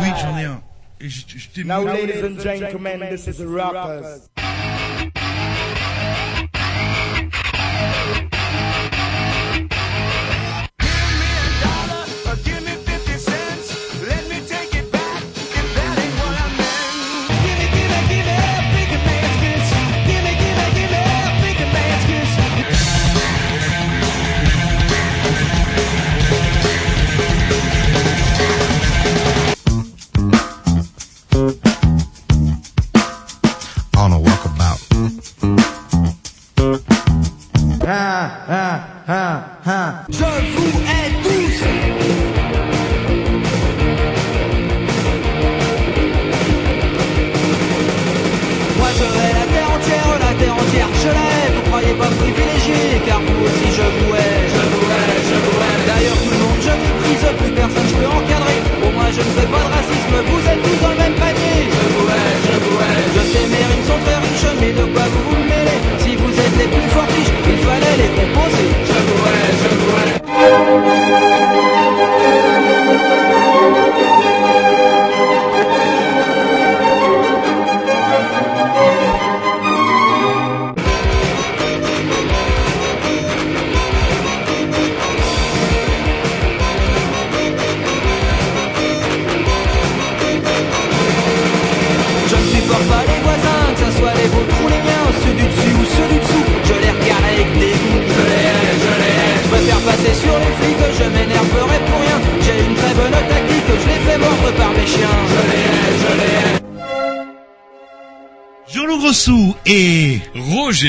Oui, j'en ai un. Et je, je t'ai Now, ladies and gentlemen, this is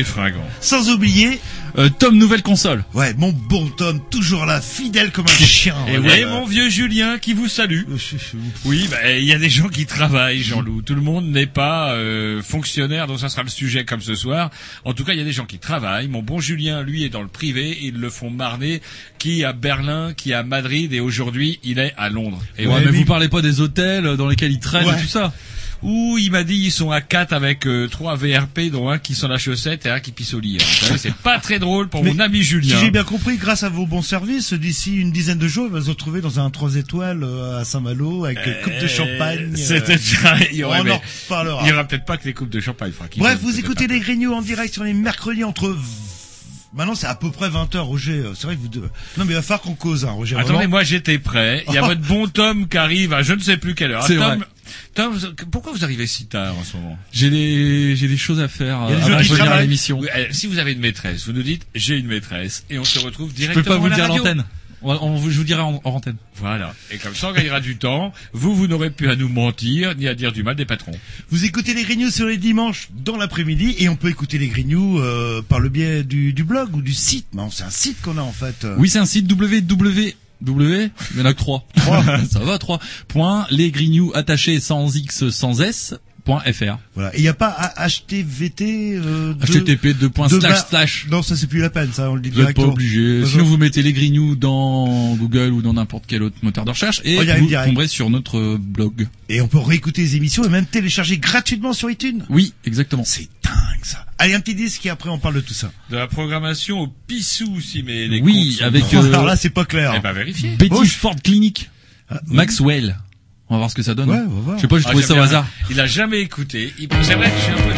Fringant. sans oublier, Euh, Tom, nouvelle console. ouais, mon bon Tom, toujours là, fidèle comme un chien. Et Ouais, mon vieux Julien qui vous salue. euh, Oui, bah, il y a des gens qui travaillent, Jean-Loup. Tout le monde n'est pas euh, fonctionnaire, donc ça sera le sujet comme ce soir. En tout cas, il y a des gens qui travaillent. Mon bon Julien, lui, est dans le privé. Ils le font marner. Qui à Berlin, qui à Madrid, et aujourd'hui, il est à Londres. Et ouais, ouais, mais mais- vous parlez pas des hôtels dans lesquels ils traînent Ouais. et tout ça. Il m'a dit ils sont à quatre avec euh, trois VRP, dont un qui sent la chaussette et un qui pisse au lit. hein. C'est pas très drôle pour Mais mon ami Si Julien. j'ai bien compris, grâce à vos bons services, d'ici une dizaine de jours, il va se retrouver dans un 3 étoiles euh, à Saint-Malo avec euh, coupe de champagne. euh, C'était déjà. Il y aurait, on en reparlera. il y aura peut-être pas que les coupes de champagne. Franck. Bref, vous écoutez les Grignoux en direct sur les mercredis entre... Maintenant, c'est à peu près 20h, Roger. C'est vrai que vous... deux- Non, mais il va falloir qu'on cause, hein, Roger. Attendez, vraiment. moi j'étais prêt. Il y a votre bon Tom qui arrive à je ne sais plus quelle heure. C'est Tom, vrai. Pourquoi vous arrivez si tard en ce moment? J'ai des, j'ai des choses à faire Il y a des euh, gens avant qui de venir à l'émission. Eh, Si vous avez une maîtresse, vous nous dites j'ai une maîtresse et on se retrouve Je directement peux pas vous à le la dire l'antenne. On, je vous dirai en, en antenne. Voilà. Et comme ça on gagnera du temps. Vous, vous n'aurez plus à nous mentir ni à dire du mal des patrons. Vous écoutez les Grignoux sur les dimanches dans l'après-midi et on peut écouter les Grignoux euh, par le biais du, du blog ou du site. Non, c'est un site qu'on a en fait. euh. Oui, c'est un site www. W, il y en a que trois. Ça va, trois. Point, les grignoux attachés sans X, sans S, point FR. Voilà. Et il n'y a pas à HTVT euh, de- HTTP, deux points, de slash, ba- slash. Non, ça c'est plus la peine, ça on le dit Vous n'êtes pas obligé. Non, Sinon, non. vous mettez les grignoux dans Google ou dans n'importe quel autre moteur de recherche et arrive vous tomberez sur notre blog. Et on peut réécouter les émissions et même télécharger gratuitement sur iTunes. Oui, exactement. C'est dingue ça. Allez, un petit disque et après on parle de tout ça. De la programmation au pissou si mais les Oui, comptes sont avec, bons. euh, Alors là, c'est pas clair. Eh ben vérifiez. Betty. Ford Clinic. Maxwell. On va voir ce que ça donne. Ouais, on va voir. Je sais pas, j'ai Ah, trouvé ça au hasard. Il a jamais écouté. Il- C'est vrai que je suis un peu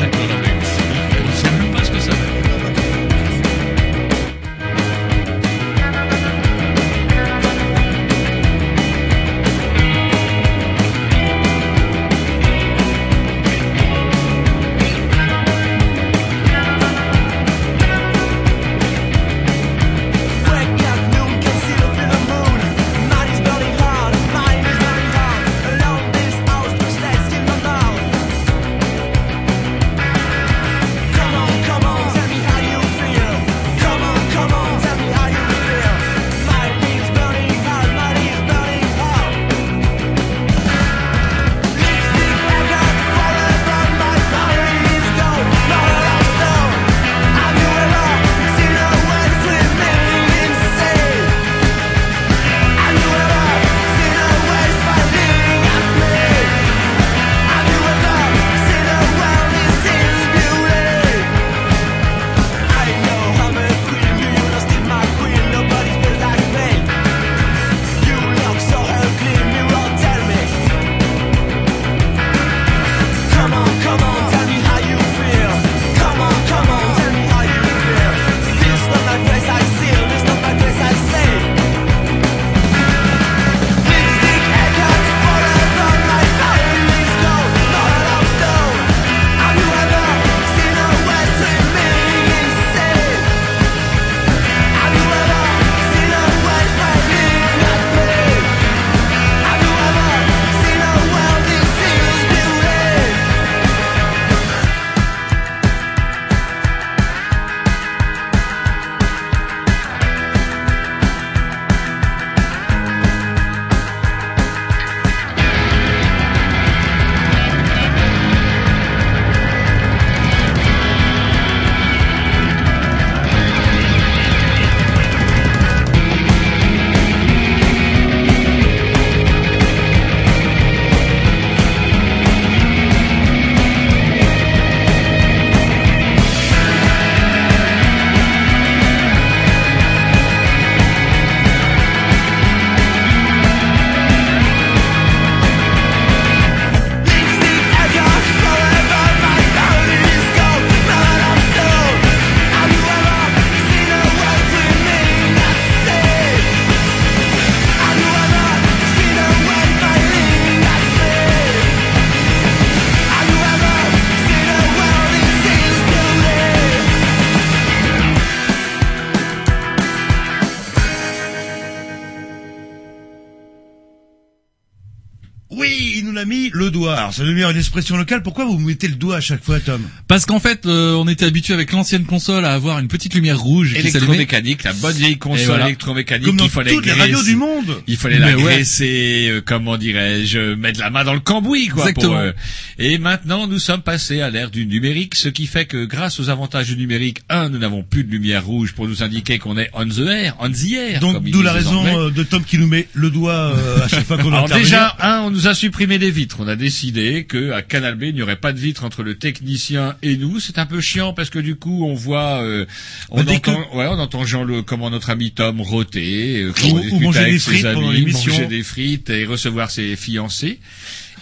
Alors ça devient une expression locale. Pourquoi vous mettez le doigt à chaque fois, Tom Parce qu'en fait, euh, on était habitué avec l'ancienne console à avoir une petite lumière rouge. Électromécanique, la bonne vieille console voilà. électromécanique Comme dans qu'il fallait toutes les radios du monde. Il fallait la ouais. graisser, euh, comment dirais-je, mettre la main dans le cambouis, quoi. Exactement. pour, euh, Et maintenant, nous sommes passés à l'ère du numérique, ce qui fait que grâce aux avantages du numérique, un, nous n'avons plus de lumière rouge pour nous indiquer qu'on est on the air, on the air. Donc d'où la raison euh, de Tom qui nous met le doigt euh, à chaque fois qu'on Alors déjà, un, on nous a supprimé les vitres. On a décidé que à Canal B, il n'y aurait pas de vitre entre le technicien et nous. C'est un peu chiant parce que du coup, on voit, euh, on Bah, entend, ouais, on entend Jean le, comment notre ami Tom roter, euh, Ou- ou manger avec des ses frites amis, pendant l'émission. manger des frites et recevoir ses fiancés.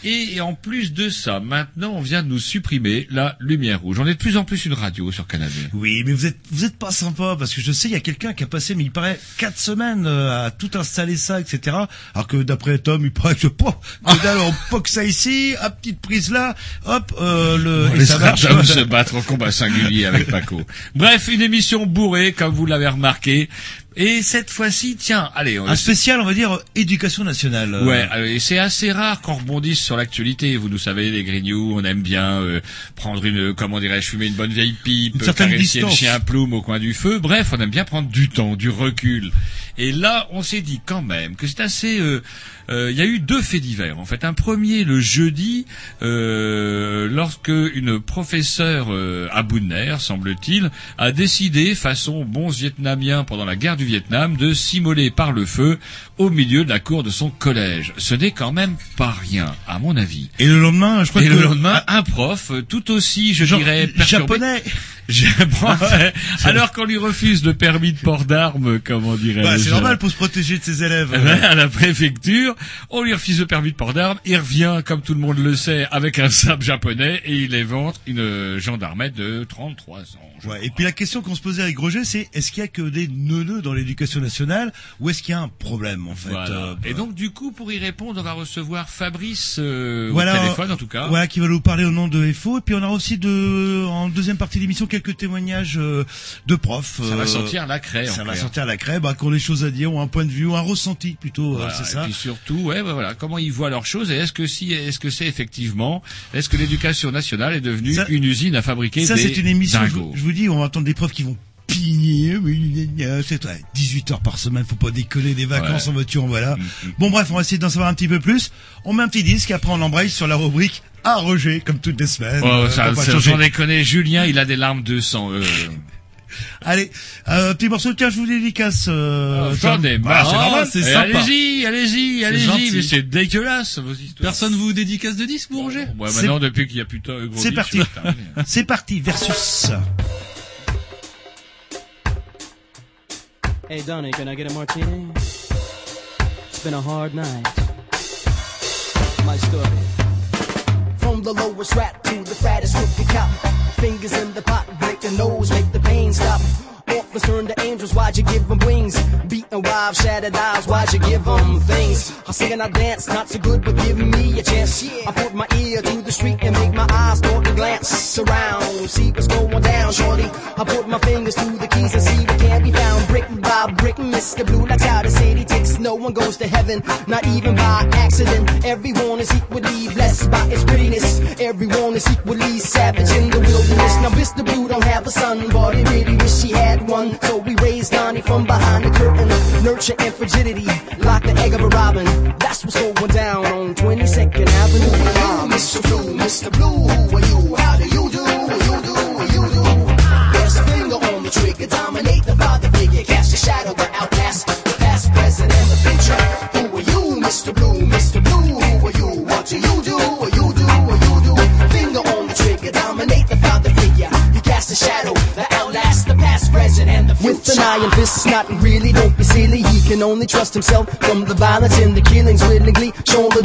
Et en plus de ça, maintenant, on vient de nous supprimer la lumière rouge. On est de plus en plus une radio sur Canal. Oui, mais vous êtes vous êtes pas sympa parce que je sais il y a quelqu'un qui a passé mais il paraît quatre semaines euh, à tout installer ça etc. Alors que d'après Tom il paraît que que dalle, on poque ça ici, hop petite prise là, hop euh, le et Les ça marche. Se battre au combat singulier avec Paco. Bref, une émission bourrée, comme vous l'avez remarqué. Et cette fois-ci, tiens, allez, on Un spécial on va dire éducation nationale. Ouais, euh, et c'est assez rare qu'on rebondisse sur l'actualité. Vous nous savez, les grignoux, on aime bien euh, prendre une, comment dirais-je, fumer une bonne vieille pipe, Une certaine caresser le chien plume au coin du feu. Bref, on aime bien prendre du temps, du recul. Et là, on s'est dit quand même que c'est assez. euh, Il y a eu deux faits divers. En fait, un premier le jeudi, euh, lorsque une professeure euh, à semble-t-il, a décidé, façon bons Vietnamiens pendant la guerre du Vietnam, de s'immoler par le feu au milieu de la cour de son collège. Ce n'est quand même pas rien, à mon avis. Et le lendemain je crois Et que le lendemain, un prof, euh, tout aussi, je genre, dirais, perturbé. japonais. Ouais. Alors qu'on lui refuse le permis de port d'armes, comment dirais-je Bah, c'est normal pour se protéger de ses élèves. eh ben, à la préfecture, on lui refuse le permis de port d'armes, il revient, comme tout le monde le sait, avec un sabre japonais et il évente une gendarmette de 33 ans. Ouais, et puis la question qu'on se posait avec Roger, c'est est-ce qu'il y a que des neuneux dans l'éducation nationale ou est-ce qu'il y a un problème en fait Voilà. euh, Et donc du coup, pour y répondre, on va recevoir Fabrice euh, Voilà, au téléphone en tout cas. Voilà, qui va nous parler au nom de FO. Et puis on aura aussi de, en deuxième partie de l'émission quelques témoignages euh, de profs. Ça va euh, sentir la craie. en Ça va clair. sortir la crêpe, bah, qui ont des choses à dire, ou un point de vue, ou un ressenti plutôt, Voilà. c'est Et ça. puis surtout, ouais, ouais, voilà, comment ils voient leurs choses et est-ce que si, est-ce que c'est effectivement, est-ce que l'éducation nationale est devenue Ça- une usine à fabriquer Ça, des c'est une émission, je, vous- je vous dis, on va entendre des profs qui vont pigner, c'est ouais, 18 heures par semaine, faut pas déconner des vacances Ouais. en voiture, voilà. Mm, mm. Bon bref, on va essayer d'en savoir un petit peu plus. On met un petit disque, après on embraye sur la rubrique à Roger, comme toutes les semaines. Oh, Euh, ça, j'en déconne, Julien, il a des larmes de sang. Euh, Allez, euh, petit morceau, tiens, je vous dédicace. Euh, J'en Tom. ai Bah, marre. c'est Ah, normal. c'est sympa. Allez-y, allez-y, allez-y, mais c'est dégueulasse vos histoires. Personne vous dédicace de disque, vous, Roger? Ouais, C'est- maintenant, depuis qu'il y a plus de gros C'est disques, parti. c'est terminé. C'est parti, versus. Hey Donnie, can I get a martini? It's been a hard night. My story. From the lowest rat to the fattest rookie cop. Fingers in the pot, break the nose, make the pain stop. Orphans turn to angels, why'd you give them wings? Beating wives, shattered eyes, why'd you give them things? I sing and I dance, not so good, but give me a chance. I put my ear to the street and make my eyes start to glance around. See what's going down, shorty. I put my fingers to the keys and see what can't be found. Brick by brick, Mr. Blue lights one goes to heaven, not even by accident. Everyone is equally blessed by its prettiness. Everyone is equally savage in the wilderness. Now Mr. Blue don't have a son, but he really wish he had one. So we raised Donnie from behind the curtain. Nurture and frigidity, like the egg of a robin. That's what's going down on 22nd Avenue. Ah, Mr. Blue, Mr. Blue, who are you? You and the. With an iron fist, not really, don't be silly. He can only trust himself from the violence and the killings. Willingly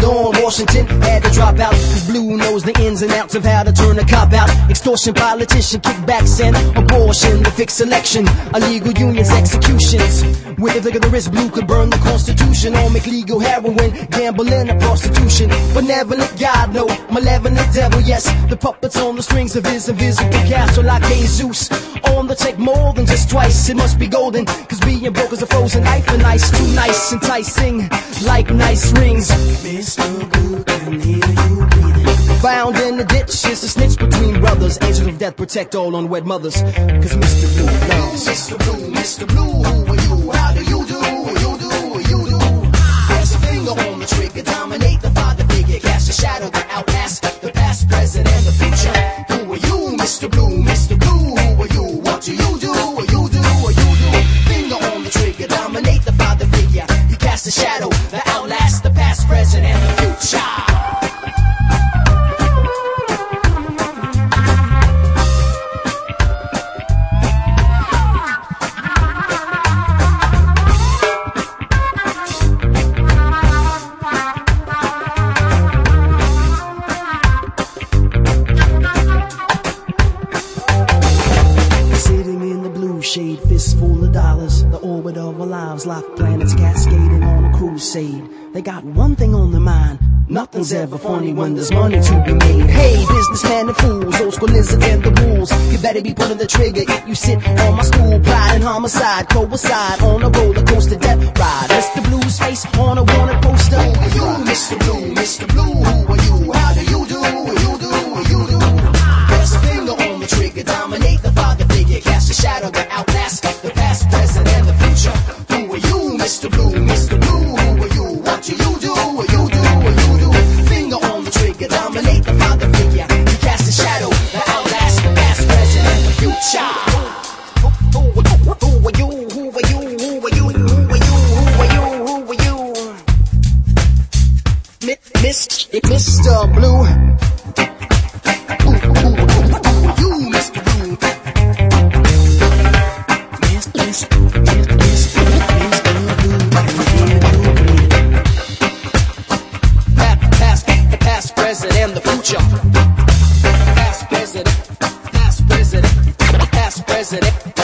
door in Washington, had to drop out. Blue knows the ins and outs of how to turn a cop out. Extortion, politician, kickbacks, and abortion. The fixed election, illegal unions, executions. With a flick of the wrist, Blue could burn the Constitution or make legal heroin, gambling, and prostitution. Benevolent God, no, malevolent devil, yes. The puppets on the strings of his invisible castle like Jesus. On the take more than just twice, it must be golden. Cause being broke is a frozen knife and ice. Too nice, enticing, like nice rings. Mr. Blue can hear Bound in the ditch is a snitch between brothers. Angels of death protect all unwed mothers. Cause Mr. Blue loves. Mr. Blue, Mr. Blue, who are you? How do you do? You do, you do. Press a finger on the trigger, dominate the father figure. Cast a shadow that outlasts the past, present, and the future. Who are you, Mr. Blue, Mr. Blue? Who are you? What do you do? A shadow that outlasts the past, present, and the future. They got one thing on their mind. Nothing's ever funny when there's money to be made. Hey, businessmen and fools, old school lizards and the rules. You better be pulling the trigger if you sit on my stool. Pride and homicide, coincide on a roller coaster death ride. Mr. Blue's face on a wanted poster. Who are you, Mr. Blue? Mr. Blue, who are you? How do you do? What You do, What you do. Press finger on the trigger, dominate the father figure, cast a shadow that outlasts the past, present, and the future. Who are you, Mr. Blue? Mr. Blue, positive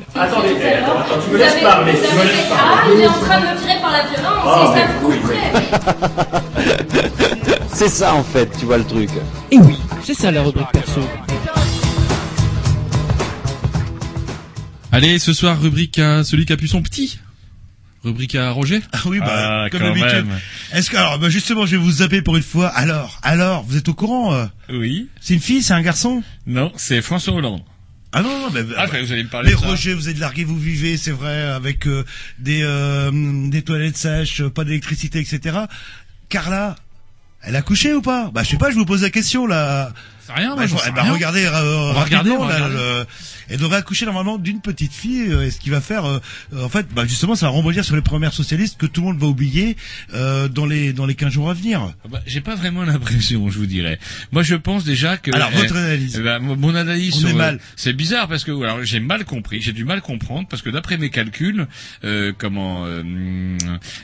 Attendez, attends, tu me laisses parler, tu me laisses Ah, il est en train de me tirer par la violence, Ah, et ça couperait. C'est ça en fait, tu vois le truc. Et oui, c'est ça la rubrique perso. Allez, ce soir, rubrique à celui qui a pu son petit. Rubrique à Roger. Ah oui, bah, Ah, comme d'habitude. Est-ce que, alors, bah, justement, je vais vous zapper pour une fois. Alors, alors, vous êtes au courant, euh, Oui. c'est une fille, c'est un garçon? Non, c'est François Hollande. Ah non, non, mais, Ah, que vous allez me parler ça. Roger, vous êtes largué, vous vivez, c'est vrai, avec euh, des euh, des toilettes sèches, euh, pas d'électricité, etc. Carla, elle a couché ou pas? Bah je sais pas, je vous pose la question là. Rien, Bah, moi, sais eh ben, rien. regardez, euh, On va regarder, rapidement, on va là, regarder. le- elle devrait accoucher normalement d'une petite fille. euh, et ce qui va faire, euh, euh, en fait, bah, justement, ça va rebondir sur les premières socialistes que tout le monde va oublier euh, dans les dans les 15 jours à venir. Ah bah, J'ai pas vraiment l'impression, je vous dirais. Moi, je pense déjà que. Alors, eh, votre analyse. eh mon- analyse. On sur, est euh, mal. C'est bizarre parce que alors j'ai mal compris, j'ai du mal comprendre parce que d'après mes calculs, euh, comment euh,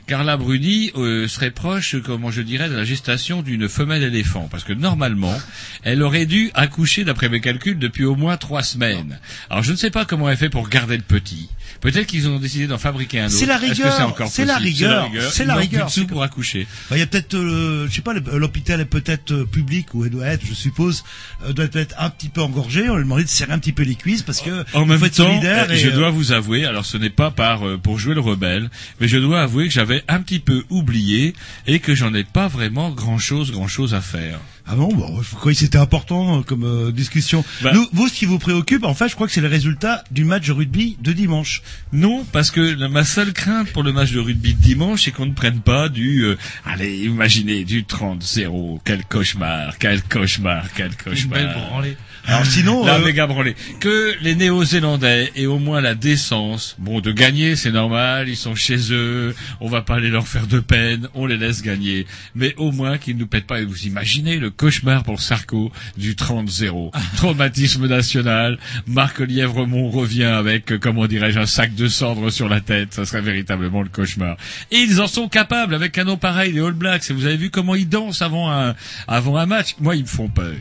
Carla Bruni euh, serait proche, comment je dirais, de la gestation d'une femelle éléphant parce que normalement, elle aurait aurait dû accoucher, d'après mes calculs, depuis au moins trois semaines. Alors je ne sais pas comment elle fait pour garder le petit. Peut-être qu'ils ont décidé d'en fabriquer un autre. C'est la rigueur, c'est c'est la rigueur, c'est la rigueur. sous pour accoucher. Bah, il y a peut-être, euh, je sais pas, l'hôpital est peut-être euh, public ou elle doit être, je suppose, euh, doit être un petit peu engorgé. On lui demandait de serrer un petit peu les cuisses parce que En même faut temps, et, je dois vous avouer, alors ce n'est pas par pour jouer le rebelle, mais je dois avouer que j'avais un petit peu oublié et que j'en ai pas vraiment grand chose, grand chose à faire. Ah bon, bon, je croyais que c'était important euh, comme euh, discussion. Bah- Nous, vous, ce qui vous préoccupe, en fait, je crois que c'est le résultat du match de rugby de dimanche. Non, parce que la- ma seule crainte pour le match de rugby de dimanche, c'est qu'on ne prenne pas du, euh, allez, imaginez, du 30-0. Quel cauchemar, quel cauchemar, quel cauchemar. belle branlée. Alors sinon, La euh, méga branlée. Que les Néo-Zélandais aient au moins la décence, bon, de gagner, c'est normal, ils sont chez eux, on va pas aller leur faire de peine, on les laisse gagner. Mais au moins qu'ils nous pètent pas, et vous imaginez le cauchemar pour Sarko du 30-0. Traumatisme national, Marc Lièvremont revient avec, euh, comment dirais-je, un sac de cendres sur la tête, ça serait véritablement le cauchemar. Et ils en sont capables avec un nom pareil, les All Blacks, et vous avez vu comment ils dansent avant un, avant un match. Moi, ils me font peur.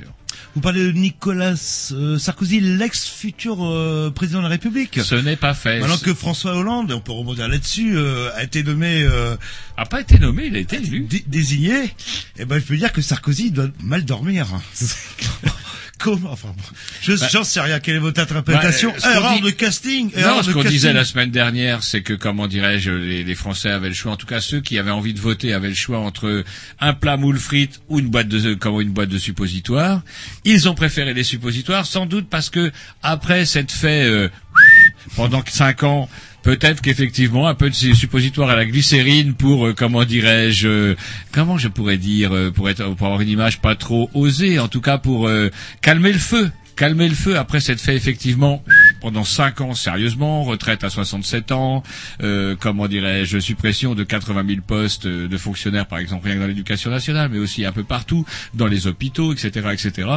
Vous parlez de Nicolas euh, Sarkozy, l'ex-futur euh, président de la République. Ce n'est pas fait. Maintenant que François Hollande, on peut rebondir là-dessus, euh, a été nommé, euh, a pas été nommé, il a été élu. dé- désigné, eh ben je peux dire que Sarkozy doit mal dormir. Comment Enfin, je Bah, j'en sais rien. Quelle est votre interprétation bah, ce Erreur dit- de casting. Non, erreur ce de qu'on disait la semaine dernière, c'est que, comment dirais-je, les, les Français avaient le choix. En tout cas, ceux qui avaient envie de voter avaient le choix entre un plat moule frites ou une boîte de, comment une boîte de suppositoires. Ils ont préféré les suppositoires, sans doute parce que après s'être fait euh, pendant cinq ans. Peut-être qu'effectivement un peu de ces suppositoires à la glycérine pour euh, comment dirais-je euh, comment je pourrais dire euh, pour être pour avoir une image pas trop osée en tout cas pour calmer le feu calmer le feu après s'être fait effectivement pendant cinq ans sérieusement, retraite à 67 ans, comment dirais-je, suppression de 80 000 postes de fonctionnaires par exemple rien que dans l'éducation nationale, mais aussi un peu partout dans les hôpitaux, etc., etc.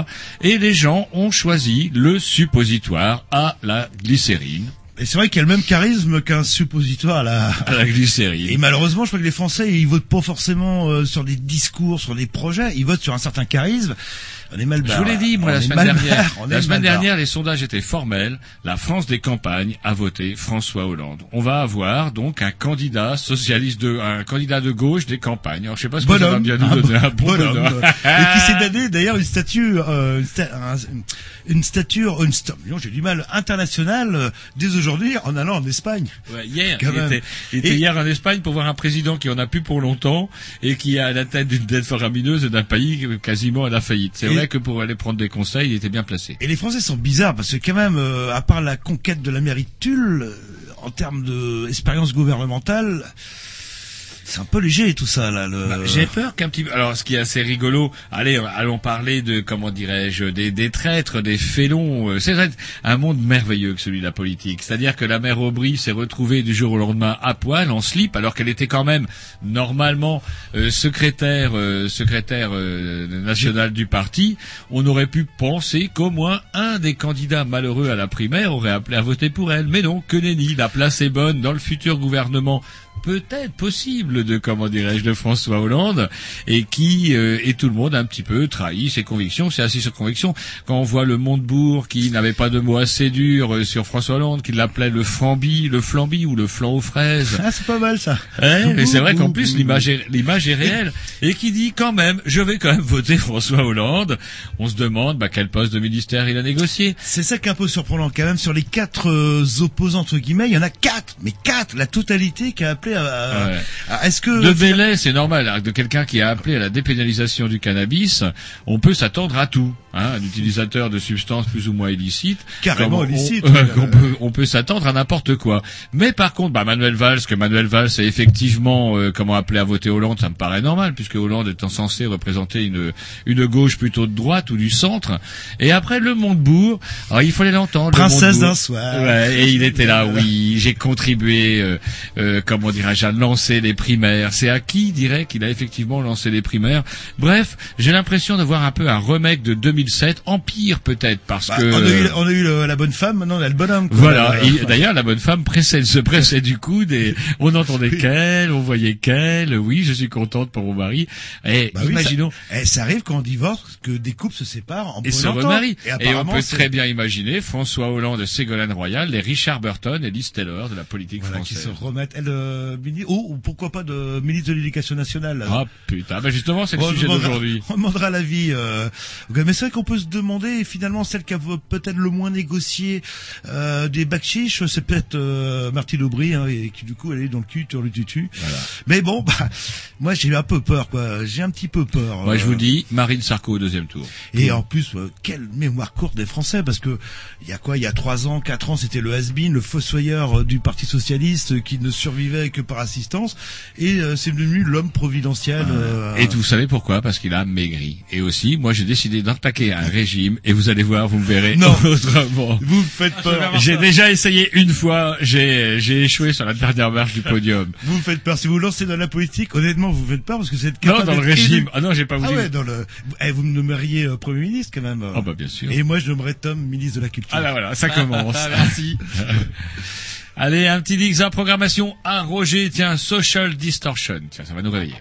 Et les gens ont choisi le suppositoire à la glycérine, Et c'est vrai qu'il y a le même charisme qu'un suppositoire à la. à la glycérine. Et malheureusement, je crois que les Français, ils votent pas forcément euh, sur des discours, sur des projets. Ils votent sur un certain charisme. On est mal Je barre. vous l'ai dit, moi, On la semaine dernière. La semaine dernière, les sondages étaient formels. La France des campagnes a voté François Hollande. On va avoir donc un candidat socialiste de, un candidat de gauche des campagnes. Alors, je sais pas ce que ça va Bonhomme, bien nous donner. Un bon bonhomme. bonhomme. et qui s'est donné d'ailleurs une statue, euh, une, sta- un- une stature, une sta- j'ai du mal, internationale euh, dès aujourd'hui en allant en Espagne. Ouais, hier, Quand il même. était, il était Et- hier en Espagne pour voir un président qui en a plus pour longtemps et qui a la tête d'une dette faramineuse et d'un pays quasiment à la faillite. C'est Que pour aller prendre des conseils, il était bien placé. Et les Français sont bizarres parce que quand même, euh, à part la conquête de la mairie de Tulle, euh, en termes d'expérience gouvernementale, c'est un peu léger tout ça là. Le... Bah, J'ai peur qu'un petit. Alors, ce qui est assez rigolo, allez, allons parler de comment dirais-je, des, des traîtres, des félons. Euh, C'est un monde merveilleux que celui de la politique. C'est-à-dire que la mère Aubry s'est retrouvée du jour au lendemain à poil, en slip, alors qu'elle était quand même normalement euh, secrétaire, euh, secrétaire euh, nationale du parti. On aurait pu penser qu'au moins un des candidats malheureux à la primaire aurait appelé à voter pour elle. Mais non, que nenni. La place est bonne dans le futur gouvernement peut-être possible de comment dirais-je de François Hollande et qui euh, et tout le monde a un petit peu trahi ses convictions, c'est assis sur conviction. Quand on voit le Montebourg qui n'avait pas de mots assez durs euh, sur François Hollande, qui l'appelait le flambi, le flambi ou le flan aux fraises. Ah, c'est pas mal ça. Hein, mais c'est vrai qu'en plus l'image est, l'image est réelle et qui dit quand même je vais quand même voter François Hollande. On se demande bah, quel poste de ministère il a négocié. C'est ça qui est un peu surprenant quand même. Sur les quatre euh, opposants entre guillemets, il y en a quatre, mais quatre, la totalité qui a appelé à. à- Ouais. à- Est-ce que De Bellay, c'est normal. hein, De quelqu'un qui a appelé à la dépénalisation du cannabis, on peut s'attendre à tout. Hein, un utilisateur de substances plus ou moins illicites. Carrément Comme on- illicite, on, oui, on peut, on peut s'attendre à n'importe quoi. Mais par contre, bah, Manuel Valls, que Manuel Valls a effectivement euh, comment appeler à voter Hollande, ça me paraît normal, puisque Hollande étant censé représenter une, une gauche plutôt de droite ou du centre. Et après, le Montebourg, alors il fallait l'entendre. le Princesse d'un soir. Ouais, et il était là, oui, j'ai contribué, euh, euh, comment dirais-je, a lancé les primaires C'est à qui dirait qu'il a effectivement lancé les primaires Bref, j'ai l'impression de voir un peu un remake de 2007, en pire peut-être, parce Bah, que... on a eu, on a eu le- la bonne femme, maintenant on a le bonhomme. quoi. Voilà. Euh, Et D'ailleurs, la bonne femme pressait, se pressait du coude et on entendait qu'elle, on voyait qu'elle. Oui, je suis contente pour mon mari. Et bah oui, imaginons. ça, eh, ça arrive quand on divorce que des couples se séparent en Et se remarient. Et, Et, on peut très bien imaginer François Hollande et Ségolène Royal, les Richard Burton et Liz Taylor de la politique Voilà, qui française. se remettent, elle, euh, oh, ou pourquoi pas de ministre de l'Éducation nationale. Ah putain, bah justement c'est le On sujet d'aujourd'hui. On demandera l'avis. Euh... Mais c'est vrai qu'on peut se demander, finalement, celle qui a peut-être le moins négocié euh, des bacs chiches, c'est peut-être euh, Martine Aubry, hein, et qui du coup elle est dans le cul, sur le tutu. Mais bon, bah, moi j'ai un peu peur, quoi. J'ai un petit peu peur. Moi je Euh, vous dis, Marine Sarko au deuxième tour. Et en plus, euh, quelle mémoire courte des Français, parce que il y a quoi, il y a trois ans, quatre ans, c'était le has-been, le fossoyeur du Parti socialiste qui ne survivait que par assistance, et euh, c'est devenu l'homme providentiel. euh, Et vous savez pourquoi? Parce qu'il a maigri. Et aussi, moi j'ai décidé d'attaquer un régime et vous allez voir, vous me verrez Non. autrement. Vous me faites peur. J'ai déjà essayé une fois, j'ai j'ai échoué sur la dernière marche du podium. Vous me faites peur. Si vous lancez dans la politique, honnêtement, vous me faites peur parce que êtes Non, dans le régime. élu. Ah non, j'ai pas Ah voulu. ouais, dans le. Eh, vous me nommeriez euh, Premier ministre quand même. Ah bah bien sûr. Et moi, je nommerais Tom ministre de la Culture. Ah là voilà, ça commence. Merci. Allez, un petit Dix à programmation. Un Roger, tiens, Social Distortion. Tiens, ça va nous réveiller.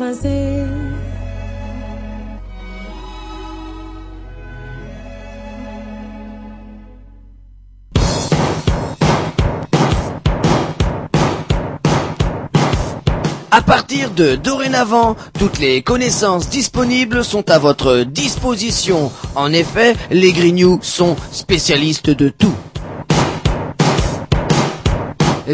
Français. À partir de dorénavant, toutes les connaissances disponibles sont à votre disposition. En effet, les Grignoux sont spécialistes de tout.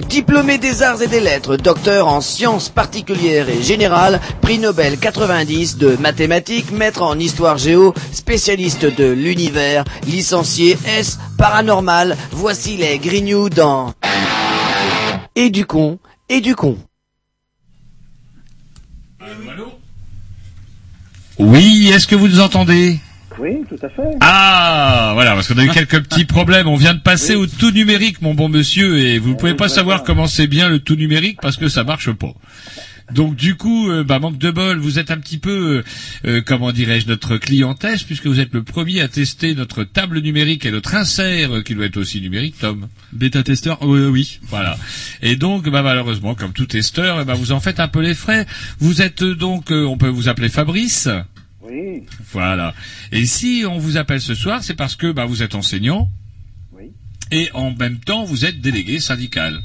Diplômé des arts et des lettres, docteur en sciences particulières et générales, prix Nobel 90 de mathématiques, maître en histoire géo, spécialiste de l'univers, licencié S paranormal, voici les Grignoux dans Et du con, et du con. Oui, est-ce que vous nous entendez? Oui, tout à fait. Ah, voilà, parce qu'on a eu quelques petits problèmes. On vient de passer au tout numérique, mon bon monsieur, et vous ne pouvez pas savoir comment c'est bien le tout numérique parce que ça marche pas. Donc du coup, euh, bah, manque de bol, vous êtes un petit peu, euh, euh, comment dirais-je, notre clientèle, puisque vous êtes le premier à tester notre table numérique et notre insert, euh, qui doit être aussi numérique, Tom. Bêta-testeur, oui, oui. Voilà. Et donc, bah, malheureusement, comme tout testeur, ben, vous en faites un peu les frais. Vous êtes donc, euh, on peut vous appeler Fabrice. Oui. Voilà. Et si on vous appelle ce soir, c'est parce que bah, vous êtes enseignant. Oui. Et en même temps, vous êtes délégué syndical.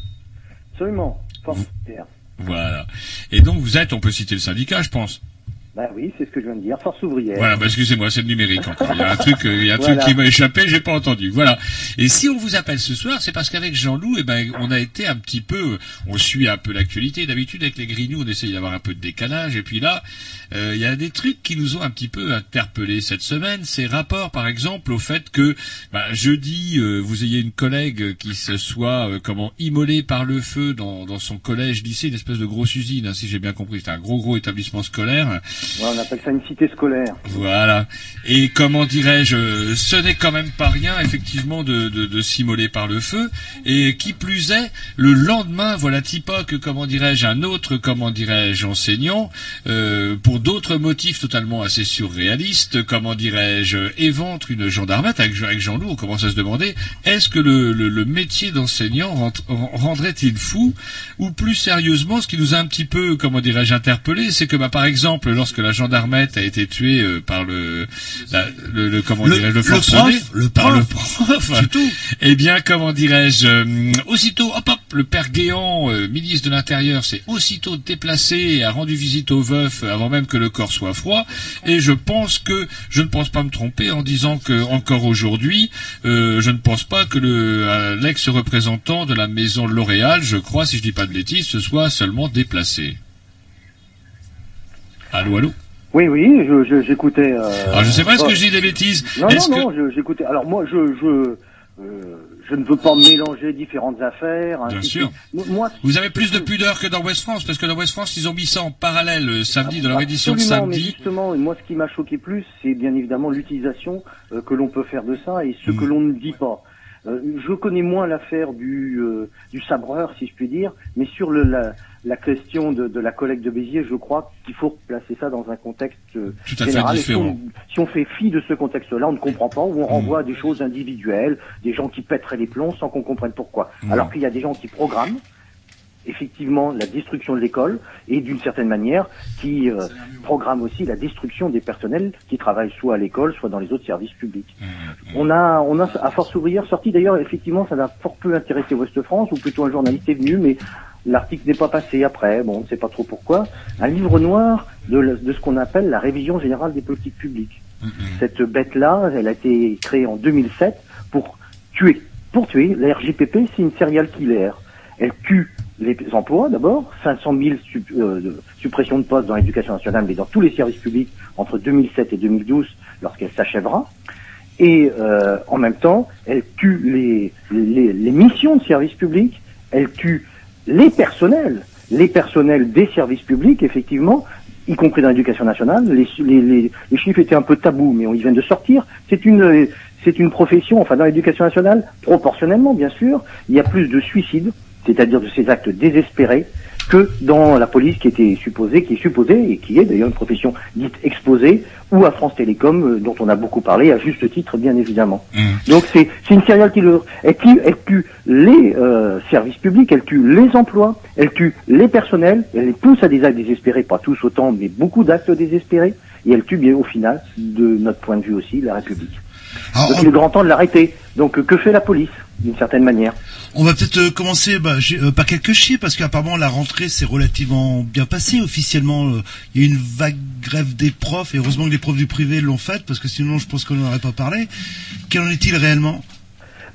Absolument. Voilà. Et donc vous êtes, on peut citer le syndicat, je pense. Bah oui, c'est ce que je viens de dire. Force ouvrière. Voilà, bah excusez-moi, c'est le numérique encore. Il y a un truc, euh, il y a un Voilà. truc qui m'a échappé, j'ai pas entendu. Voilà. Et si on vous appelle ce soir, c'est parce qu'avec Jean-Loup, eh ben, on a été un petit peu, on suit un peu l'actualité. D'habitude, avec les Grignoux, on essaye d'avoir un peu de décalage. Et puis là, euh, il y a des trucs qui nous ont un petit peu interpellés cette semaine. Ces rapports, par exemple, au fait que, bah, jeudi, euh, vous ayez une collègue qui se soit, euh, comment, immolée par le feu dans, dans son collège, lycée, une espèce de grosse usine, hein, si j'ai bien compris. C'est un gros, gros établissement scolaire. Ouais, on appelle ça une cité scolaire. Voilà. Et comment dirais-je, ce n'est quand même pas rien, effectivement, de, de, de s'immoler par le feu. Et qui plus est, le lendemain, voilà Tipoc, comment dirais-je, un autre, comment dirais-je, enseignant, euh, pour d'autres motifs totalement assez surréalistes, comment dirais-je, éventre une gendarmette avec, Jean-Loup. On commence à se demander, est-ce que le, le, le métier d'enseignant rendrait-il fou? Ou plus sérieusement, ce qui nous a un petit peu, comment dirais-je, interpellé, c'est que, bah, par exemple, lorsque la gendarmette a été tuée euh, par le, la- le, le- comment Le- dirais-je, le le forcené, prof, le par le prof, prof, c'est tout. eh bien, comment dirais-je, euh, aussitôt, hop hop, le père Guéant, euh, ministre de l'Intérieur, s'est aussitôt déplacé et a rendu visite au veuf avant même que le corps soit froid. Et je pense que, je ne pense pas me tromper en disant que encore aujourd'hui, euh, je ne pense pas que le l'ex-représentant de la maison L'Oréal, je crois, si je dis pas de bêtises, se soit seulement déplacé. Allô, allô. Oui, oui, je- je- j'écoutais. Euh, Alors, je sais pas, est-ce bon. que je dis des bêtises Non, non, que- non, je- j'écoutais. Alors moi, je, je, euh, je ne veux pas mélanger différentes affaires. ainsi Bien sûr. Moi, Vous avez plus de pudeur que dans West France, parce que dans West France, ils ont mis ça en parallèle euh, samedi, dans leur édition de Absolument, mais samedi. justement, et moi, ce qui m'a choqué plus, c'est bien évidemment l'utilisation euh, que l'on peut faire de ça et ce que l'on ne dit pas. Euh, je connais moins l'affaire du, euh, du sabreur, si je puis dire, mais sur le, la, la question de, de la collecte de Béziers, je crois qu'il faut placer ça dans un contexte euh, Tout à fait général. Si différent. on, si on fait fi de ce contexte-là, on ne comprend pas, ou on Mm. renvoie à des choses individuelles, des gens qui pèteraient les plombs sans qu'on comprenne pourquoi. Mm. Alors qu'il y a des gens qui programment, effectivement la destruction de l'école et d'une certaine manière qui euh, programme aussi la destruction des personnels qui travaillent soit à l'école soit dans les autres services publics. On a on a à Force ouvrière sorti d'ailleurs effectivement ça n'a fort peu intéressé Ouest France ou plutôt un journaliste est venu mais l'article n'est pas passé après bon on ne sait pas trop pourquoi un livre noir de, de ce qu'on appelle la révision générale des politiques publiques. Cette bête là elle a été créée en 2007 pour tuer pour tuer la RGPP c'est une serial killer. Elle tue les emplois d'abord, 500 000 sup- euh, de- suppressions de postes dans l'éducation nationale, mais dans tous les services publics entre 2007 et 2012, lorsqu'elle s'achèvera. Et euh, en même temps, elle tue les, les, les missions de service public, elle tue les personnels, les personnels des services publics, effectivement, y compris dans l'éducation nationale. Les, chiffres étaient un peu tabous, mais on y vient de sortir. C'est une, c'est une profession, enfin dans l'éducation nationale, proportionnellement bien sûr, il y a plus de suicides, c'est-à-dire de ces actes désespérés, que dans la police qui était supposée, qui est supposée, et qui est d'ailleurs une profession dite exposée, ou à France Télécom, euh, dont on a beaucoup parlé, à juste titre bien évidemment. Donc c'est c'est une serial killer. Elle tue, elle tue les euh, services publics, elle tue les emplois, elle tue les personnels, elle les pousse à des actes désespérés, pas tous autant, mais beaucoup d'actes désespérés, et elle tue bien au final, de notre point de vue aussi, la République. Donc il est grand temps de l'arrêter. Donc euh, que fait la police, d'une certaine manière On va peut-être euh, commencer bah, euh, par quelques chiffres parce qu'apparemment la rentrée s'est relativement bien passée officiellement. euh, Il y a eu une vague grève des profs et heureusement que les profs du privé l'ont faite parce que sinon je pense qu'on n'en aurait pas parlé. Qu'en est-il réellement?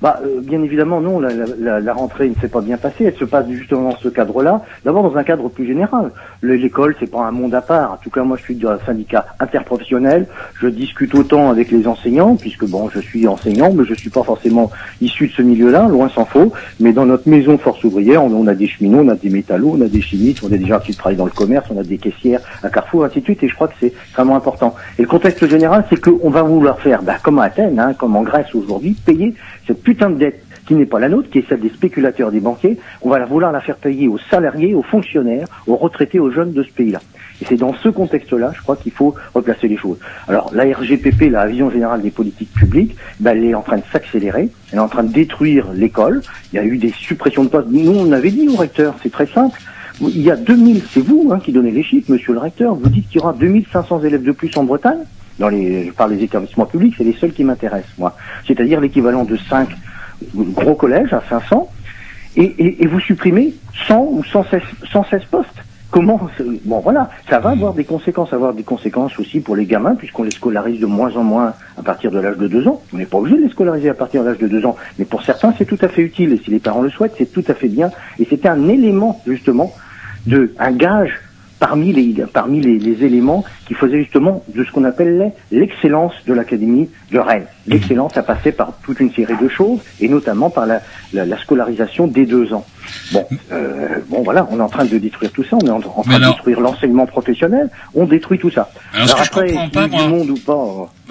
Bah, euh, bien évidemment, non, la, la- la- rentrée ne s'est pas bien passée. Elle se passe justement dans ce cadre-là. D'abord, dans un cadre plus général. Le- L'école, c'est pas un monde à part. En tout cas, moi, je suis d'un syndicat interprofessionnel. Je discute autant avec les enseignants, puisque bon, je suis enseignant, mais je suis pas forcément issu de ce milieu-là, loin s'en faut. Mais dans notre maison Force ouvrière, on, on a des cheminots, on a des métallos, on a des chimistes, on a des gens qui travaillent dans le commerce, on a des caissières à Carrefour, ainsi de suite. Et je crois que c'est vraiment important. Et le contexte général, c'est qu'on va vouloir faire, bah, comme à Athènes, hein, comme en Grèce aujourd'hui, payer cette putain de dette qui n'est pas la nôtre, qui est celle des spéculateurs, des banquiers, on va vouloir la faire payer aux salariés, aux fonctionnaires, aux retraités, aux jeunes de ce pays-là. Et c'est dans ce contexte-là, je crois qu'il faut replacer les choses. Alors, la RGPP, la Vision Générale des Politiques Publiques, ben, elle est en train de s'accélérer, elle est en train de détruire l'école, il y a eu des suppressions de postes. Nous, on avait dit au recteur, c'est très simple, il y a 2000, c'est vous hein, qui donnez les chiffres, monsieur le recteur, vous dites qu'il y aura 2500 élèves de plus en Bretagne, dans les, je parle des établissements publics, c'est les seuls qui m'intéressent, moi. C'est-à-dire l'équivalent de 5 gros collèges à 500, et, et, et vous supprimez 100 ou 116, 116 postes. comment bon voilà, ça va avoir des conséquences, avoir des conséquences aussi pour les gamins puisqu'on les scolarise de moins en moins à partir de l'âge de deux ans. On n'est pas obligé de les scolariser à partir de l'âge de deux ans, mais pour certains c'est tout à fait utile et si les parents le souhaitent, c'est tout à fait bien et c'était un élément justement de un gage parmi les parmi les, les éléments qui faisaient justement de ce qu'on appelle l'excellence de l'académie de Rennes. L'excellence a passé par toute une série de choses et notamment par la, la, la scolarisation dès deux ans. Bon, euh, bon voilà, on est en train de détruire tout ça, on est en, train alors- de détruire l'enseignement professionnel, on détruit tout ça. Alors, ce que je comprends pas, moi- du monde ou pas.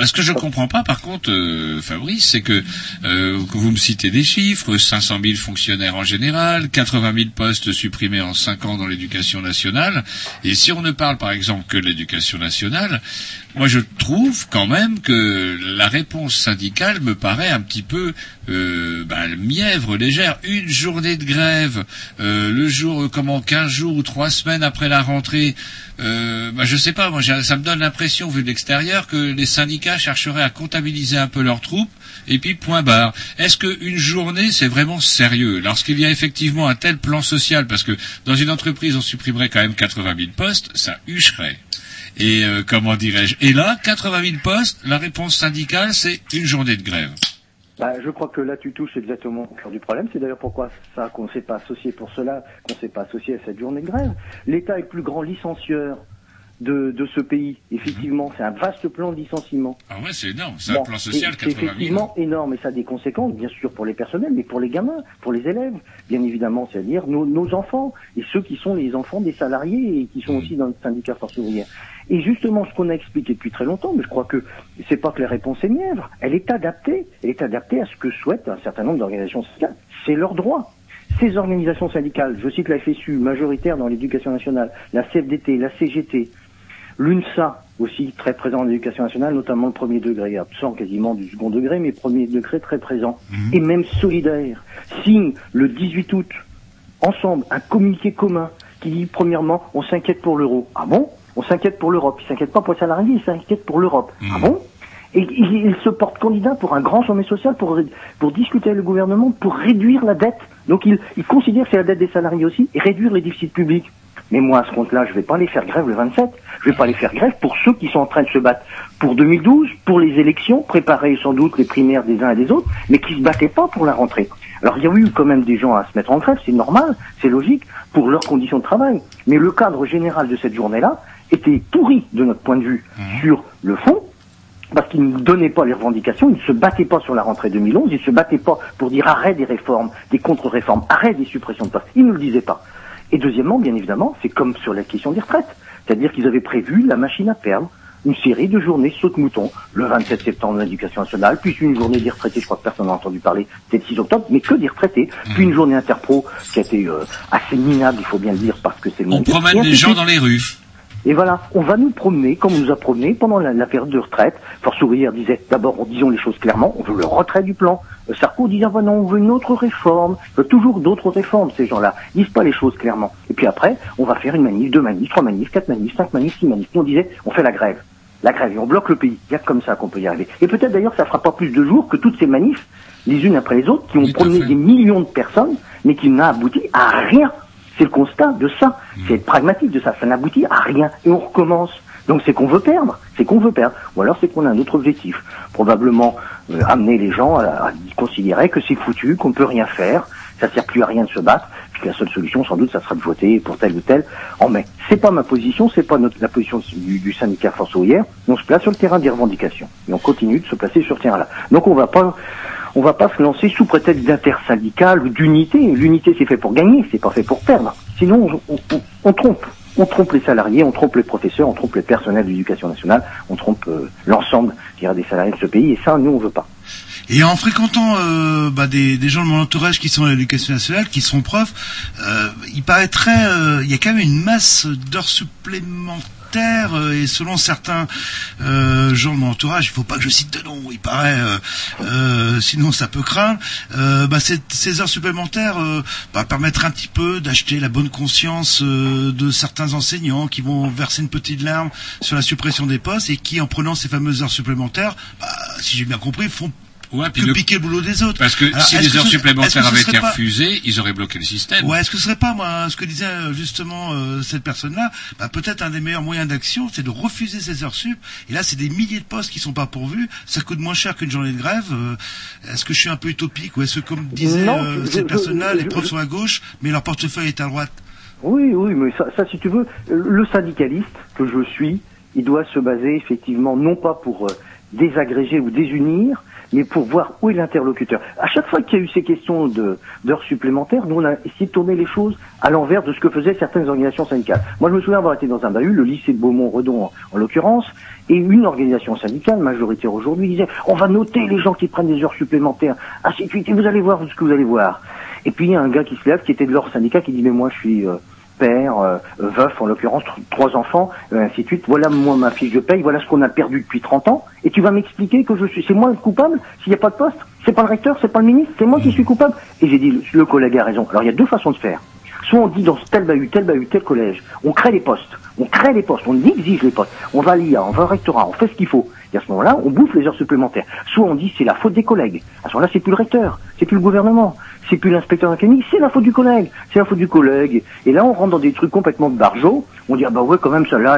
euh, ce que je comprends pas, par contre, euh, Fabrice, c'est que, euh, que vous me citez des chiffres, 500 000 fonctionnaires en général, 80 000 postes supprimés en 5 ans dans l'éducation nationale, et si on ne parle par exemple que de l'éducation nationale, moi je trouve quand même que la réponse syndicale me paraît un petit peu euh, bah, mièvre, légère. Une journée de grève, euh, le jour, euh, comment, 15 jours ou 3 semaines après la rentrée, euh, bah, je sais pas, moi ça me donne l'impression, vu de l'extérieur, que les syndicats chercheraient à comptabiliser un peu leurs troupes, et puis point barre. Est-ce qu'une journée, c'est vraiment sérieux? Lorsqu'il y a effectivement un tel plan social, parce que dans une entreprise, on supprimerait quand même 80 000 postes, ça hucherait. Et euh, comment dirais-je? Et là, 80 000 postes, la réponse syndicale, c'est une journée de grève. Bah, je crois que là tu touches exactement au cœur du problème. C'est d'ailleurs pourquoi ça qu'on ne s'est pas associé pour cela, qu'on ne s'est pas associé à cette journée de grève. L'État est le plus grand licencieur de, de ce pays. Effectivement, c'est un vaste plan de licenciement. Ah ouais, c'est énorme. C'est un plan social, c'est- c'est 80 000. effectivement énorme et ça a des conséquences, bien sûr, pour les personnels, mais pour les gamins, pour les élèves, bien évidemment, c'est-à-dire nos, nos enfants et ceux qui sont les enfants des salariés et qui sont aussi dans le syndicat force ouvrière. Et justement, ce qu'on a expliqué depuis très longtemps, mais je crois que c'est pas que la réponse est mièvre, elle est adaptée, elle est adaptée à ce que souhaitent un certain nombre d'organisations syndicales. C'est leur droit. Ces organisations syndicales, je cite la FSU, majoritaire dans l'éducation nationale, la CFDT, la CGT, L'UNSA, aussi très présent dans l'éducation nationale, notamment le premier degré, absent quasiment du second degré, mais premier degré très présent. Et même solidaire, signe le 18 août, ensemble, un communiqué commun qui dit, premièrement, on s'inquiète pour l'euro. Ah bon? On s'inquiète pour l'Europe. Ils s'inquiètent pas pour les salariés, ils s'inquiètent pour l'Europe. Ah bon? Et il, se porte candidat pour un grand sommet social pour, pour discuter avec le gouvernement pour réduire la dette. Donc il, il considère que c'est la dette des salariés aussi et réduire les déficits publics. Mais moi, à ce compte-là, je vais pas aller faire grève le 27. Je vais pas aller faire grève pour ceux qui sont en train de se battre pour 2012, pour les élections, préparer sans doute les primaires des uns et des autres, mais qui se battaient pas pour la rentrée. Alors il y a eu quand même des gens à se mettre en grève, c'est normal, c'est logique, pour leurs conditions de travail. Mais le cadre général de cette journée-là était pourri de notre point de vue sur le fond, parce qu'ils ne donnaient pas les revendications, ils ne se battaient pas sur la rentrée 2011, ils ne se battaient pas pour dire arrêt des réformes, des contre-réformes, arrêt des suppressions de postes. Ils ne le disaient pas. Et deuxièmement, bien évidemment, c'est comme sur la question des retraites. C'est-à-dire qu'ils avaient prévu la machine à perdre, une série de journées saute-mouton, le 27 septembre l'éducation nationale, puis une journée des retraités, je crois que personne n'a entendu parler, c'était le 6 octobre, mais que des retraités, puis une journée interpro qui a été euh, assez minable, il faut bien le dire, parce que c'est le On promène les gens dans les rues. Et voilà, on va nous promener comme on nous a promené pendant la, la période de retraite. Force ouvrière disait, d'abord, disons les choses clairement, on veut le retrait du plan. Euh, Sarko disait, ah ben non, on veut une autre réforme. On veut toujours d'autres réformes, ces gens-là. Ils disent pas les choses clairement. Et puis après, on va faire une manif, deux manifs, trois manifs, quatre manifs, cinq manifs, six manifs. Nous, on disait, on fait la grève. La grève, et on bloque le pays. Il y a que comme ça qu'on peut y arriver. Et peut-être d'ailleurs, ça fera pas plus de jours que toutes ces manifs, les unes après les autres, qui ont promené des millions de personnes, mais qui n'a abouti à rien. C'est le constat de ça. C'est être pragmatique de ça. Ça n'aboutit à rien. Et on recommence. Donc c'est qu'on veut perdre. C'est qu'on veut perdre. Ou alors c'est qu'on a un autre objectif. Probablement euh, amener les gens à, à considérer que c'est foutu, qu'on ne peut rien faire. Ça sert plus à rien de se battre. Puis la seule solution, sans doute, ça sera de voter pour tel ou tel en mai. C'est pas ma position, c'est pas notre, la position du, du syndicat Force ouvrière. On se place sur le terrain des revendications. Et on continue de se placer sur ce terrain-là. Donc on va pas, on va pas se lancer sous prétexte d'intersyndical ou d'unité. L'unité, c'est fait pour gagner, c'est pas fait pour perdre. Sinon, on, trompe. On trompe les salariés, on trompe les professeurs, on trompe les personnels de l'éducation nationale, on trompe euh, l'ensemble des salariés de ce pays. Et ça, nous, on veut pas. Et en fréquentant euh, bah, des, gens de mon entourage qui sont à l'éducation nationale, qui sont profs, euh, il paraîtrait, il y a quand même une masse d'heures supplémentaires euh, et selon certains euh, gens de mon entourage, il faut pas que je cite de nom, il paraît, euh, sinon ça peut craindre. Bah, ces, heures supplémentaires bah, permettraient un petit peu d'acheter la bonne conscience de certains enseignants qui vont verser une petite larme sur la suppression des postes et qui, en prenant ces fameuses heures supplémentaires, bah, si j'ai bien compris, font Ouais, puis que le- piquer le boulot des autres. Parce que Alors, si les que heures ce- supplémentaires avaient été pas- refusées, ils auraient bloqué le système. Ouais, est-ce que ce serait pas moi ce que disait euh, justement euh, cette personne-là bah, Peut-être un des meilleurs moyens d'action, c'est de refuser ces heures sup. Et là, c'est des milliers de postes qui sont pas pourvus. Ça coûte moins cher qu'une journée de grève. Euh, est-ce que je suis un peu utopique ou est-ce que, comme disait Non, euh, cette je- personne-là, je- les profs sont à gauche, mais leur portefeuille est à droite? Oui, oui, mais ça, ça, si tu veux, le syndicaliste que je suis, il doit se baser effectivement non pas pour euh, désagréger ou désunir, mais pour voir où est l'interlocuteur. À chaque fois qu'il y a eu ces questions d'heures supplémentaires, nous on a essayé de tourner les choses à l'envers de ce que faisaient certaines organisations syndicales. Moi je me souviens avoir été dans un bahut, le lycée de Beaumont-Redon en, en l'occurrence, et une organisation syndicale, majoritaire aujourd'hui, disait on va noter les gens qui prennent des heures supplémentaires, ainsi de suite, et vous allez voir ce que vous allez voir. Et puis il y a un gars qui se lève, qui était de leur syndicat, qui dit mais moi je suis... euh, père, euh, veuf en l'occurrence, tr- trois enfants, euh, ainsi de suite. Voilà moi ma fiche de paye, voilà ce qu'on a perdu depuis 30 ans. Et tu vas m'expliquer que je suis, c'est moi le coupable s'il n'y a pas de poste? C'est pas le recteur, c'est pas le ministre, c'est moi qui suis coupable. Et j'ai dit, le collègue a raison. Alors il y a deux façons de faire. Soit on dit dans tel bahut, tel bahut, tel collège, on crée les postes, on crée les postes, on exige les postes, on va à l'IA, on va au rectorat, on fait ce qu'il faut. Et à ce moment-là, on bouffe les heures supplémentaires. Soit on dit c'est la faute des collègues. À ce moment-là, c'est plus le recteur, c'est plus le gouvernement, c'est plus l'inspecteur académique, c'est la faute du collègue, c'est la faute du collègue. Et là, on rentre dans des trucs complètement de barjots. On dit ah bah ouais quand même celle-là,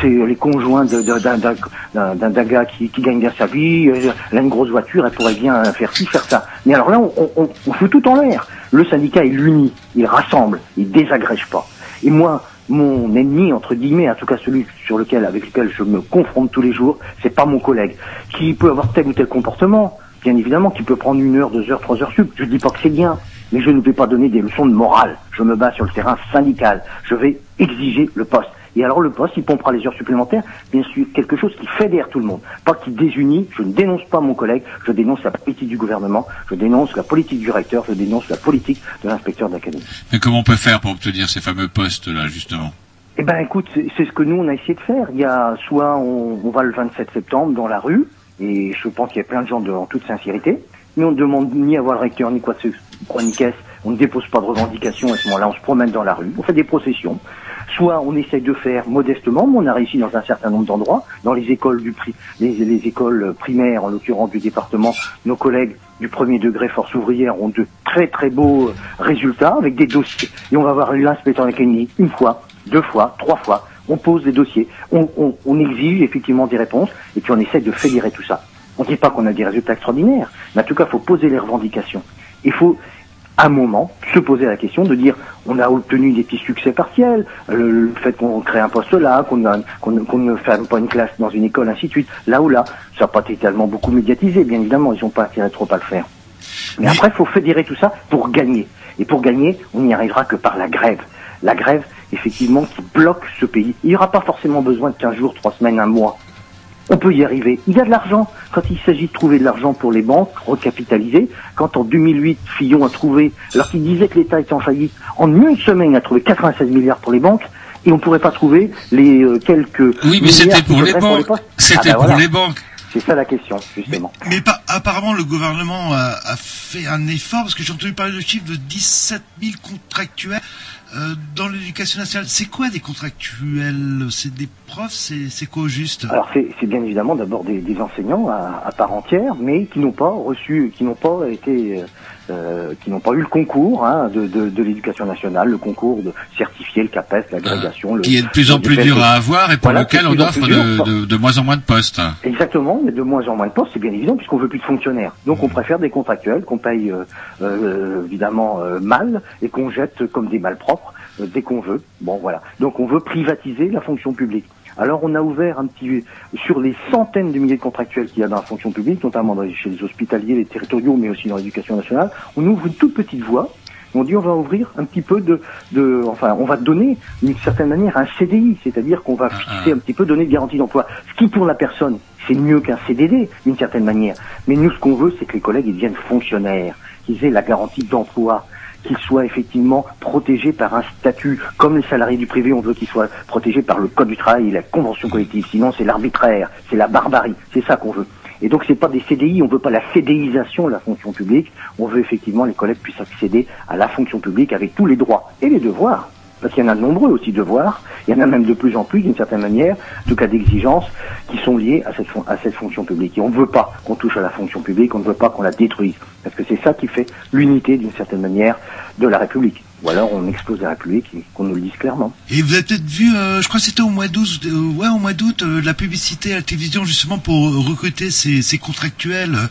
c'est les conjoints d'un gars qui, qui gagne bien sa vie, euh, elle a une grosse voiture, elle pourrait bien faire ci, faire ça. Mais alors là, on, on, on- on fout tout en l'air. Le syndicat, il unit, il rassemble, il désagrège pas. Et moi, mon ennemi, entre guillemets, en tout cas celui sur lequel, avec lequel je me confronte tous les jours, c'est pas mon collègue, qui peut avoir tel ou tel comportement, bien évidemment, qui peut prendre une heure, deux heures, trois heures sup. Je dis pas que c'est bien, mais je ne vais pas donner des leçons de morale. Je me bats sur le terrain syndical. Je vais exiger le poste. Et alors le poste, il pompera les heures supplémentaires, bien sûr, quelque chose qui fédère tout le monde, pas qui désunit. Je ne dénonce pas mon collègue, je dénonce la politique du gouvernement, je dénonce la politique du recteur, je dénonce la politique de l'inspecteur d'académie. Mais comment on peut faire pour obtenir ces fameux postes-là, justement? Eh ben écoute, c'est ce que nous on a essayé de faire. Il y a soit on, on va le 27 septembre dans la rue, et je pense qu'il y a plein de gens de, en toute sincérité, mais on ne demande ni à voir le recteur ni quoi, de ce- quoi ni qu'est-ce, on ne dépose pas de revendications à ce moment-là, on se promène dans la rue, on fait des processions. Soit on essaye de faire modestement, mais on a réussi dans un certain nombre d'endroits, dans les écoles du pri- les, les écoles primaires, en l'occurrence du département, nos collègues du premier degré force ouvrière ont de très très beaux euh, résultats avec des dossiers. Et on va voir l'inspecteur d'académie une fois, deux fois, trois fois. On pose des dossiers, on exige effectivement des réponses, et puis on essaie de fédérer tout ça. On ne dit pas qu'on a des résultats extraordinaires, mais en tout cas, il faut poser les revendications. Il faut, à un moment, se poser la question de dire on a obtenu des petits succès partiels, le, le fait qu'on crée un poste là, qu'on qu'on- qu'on ne ferme pas une classe dans une école, ainsi de suite, là ou là. Ça n'a pas été tellement beaucoup médiatisé, bien évidemment, ils n'ont pas intérêt trop à le faire. Mais après, il faut fédérer tout ça pour gagner. Et pour gagner, on n'y arrivera que par la grève. La grève, effectivement, qui bloque ce pays. Il n'y aura pas forcément besoin de 15 jours, 3 semaines, un mois. On peut y arriver. Il y a de l'argent. Quand il s'agit de trouver de l'argent pour les banques, recapitaliser, quand en 2008, Fillon a trouvé, alors qu'il disait que l'État était en faillite, en une semaine, il a trouvé 96 milliards pour les banques, et on ne pourrait pas trouver les euh, quelques Oui, mais c'était pour les banques. C'était Ah ben pour voilà. les banques. C'est ça la question, justement. Mais pas, apparemment, le gouvernement a, a fait un effort, parce que j'ai entendu parler de chiffres de 17 000 contractuels euh, dans l'éducation nationale. C'est quoi des contractuels? C'est des profs? C'est quoi au juste? Alors c'est bien évidemment d'abord des, des enseignants à, à part entière, mais qui n'ont pas reçu, qui n'ont pas été, euh, qui n'ont pas eu le concours hein, de, de, de l'éducation nationale, le concours de certifier le CAPES, l'agrégation. le- Qui est de plus en plus dur à avoir et pour Voilà, lequel on offre de, de, de moins en moins de postes. Exactement, a de moins en moins de postes, c'est bien évident, puisqu'on veut plus de fonctionnaires. Donc on préfère des contractuels qu'on paye euh, euh, évidemment euh, mal et qu'on jette comme des malpropres euh, dès qu'on veut. Bon voilà. Donc on veut privatiser la fonction publique. Alors on a ouvert un petit sur les centaines de milliers de contractuels qu'il y a dans la fonction publique, notamment chez les hospitaliers, les territoriaux, mais aussi dans l'éducation nationale, on ouvre une toute petite voie. On dit on va ouvrir un petit peu de, de enfin on va donner d'une certaine manière un CDI, c'est-à-dire qu'on va fixer un petit peu donner de garantie d'emploi. Ce qui pour la personne c'est mieux qu'un CDD d'une certaine manière. Mais nous ce qu'on veut c'est que les collègues ils deviennent fonctionnaires, qu'ils aient la garantie d'emploi qu'ils soient effectivement protégés par un statut comme les salariés du privé, on veut qu'ils soient protégés par le code du travail et la convention collective. Sinon, c'est l'arbitraire, c'est la barbarie. C'est ça qu'on veut. Et donc, c'est pas des CDI, on veut pas la CDIsation de la fonction publique. On veut effectivement les collègues puissent accéder à la fonction publique avec tous les droits et les devoirs. Parce qu'il y en a de nombreux aussi devoirs, il y en a même de plus en plus d'une certaine manière, en tout cas d'exigences qui sont liées à cette, fonction publique. Et on ne veut pas qu'on touche à la fonction publique, on ne veut pas qu'on la détruise, parce que c'est ça qui fait l'unité d'une certaine manière de la République. Ou alors on explose la République et qu'on nous le dise clairement. Et vous avez peut-être vu, euh, je crois que c'était au mois d'août, euh, ouais, au mois d'août, euh, la publicité à la télévision justement pour euh, recruter ces, ces contractuels euh,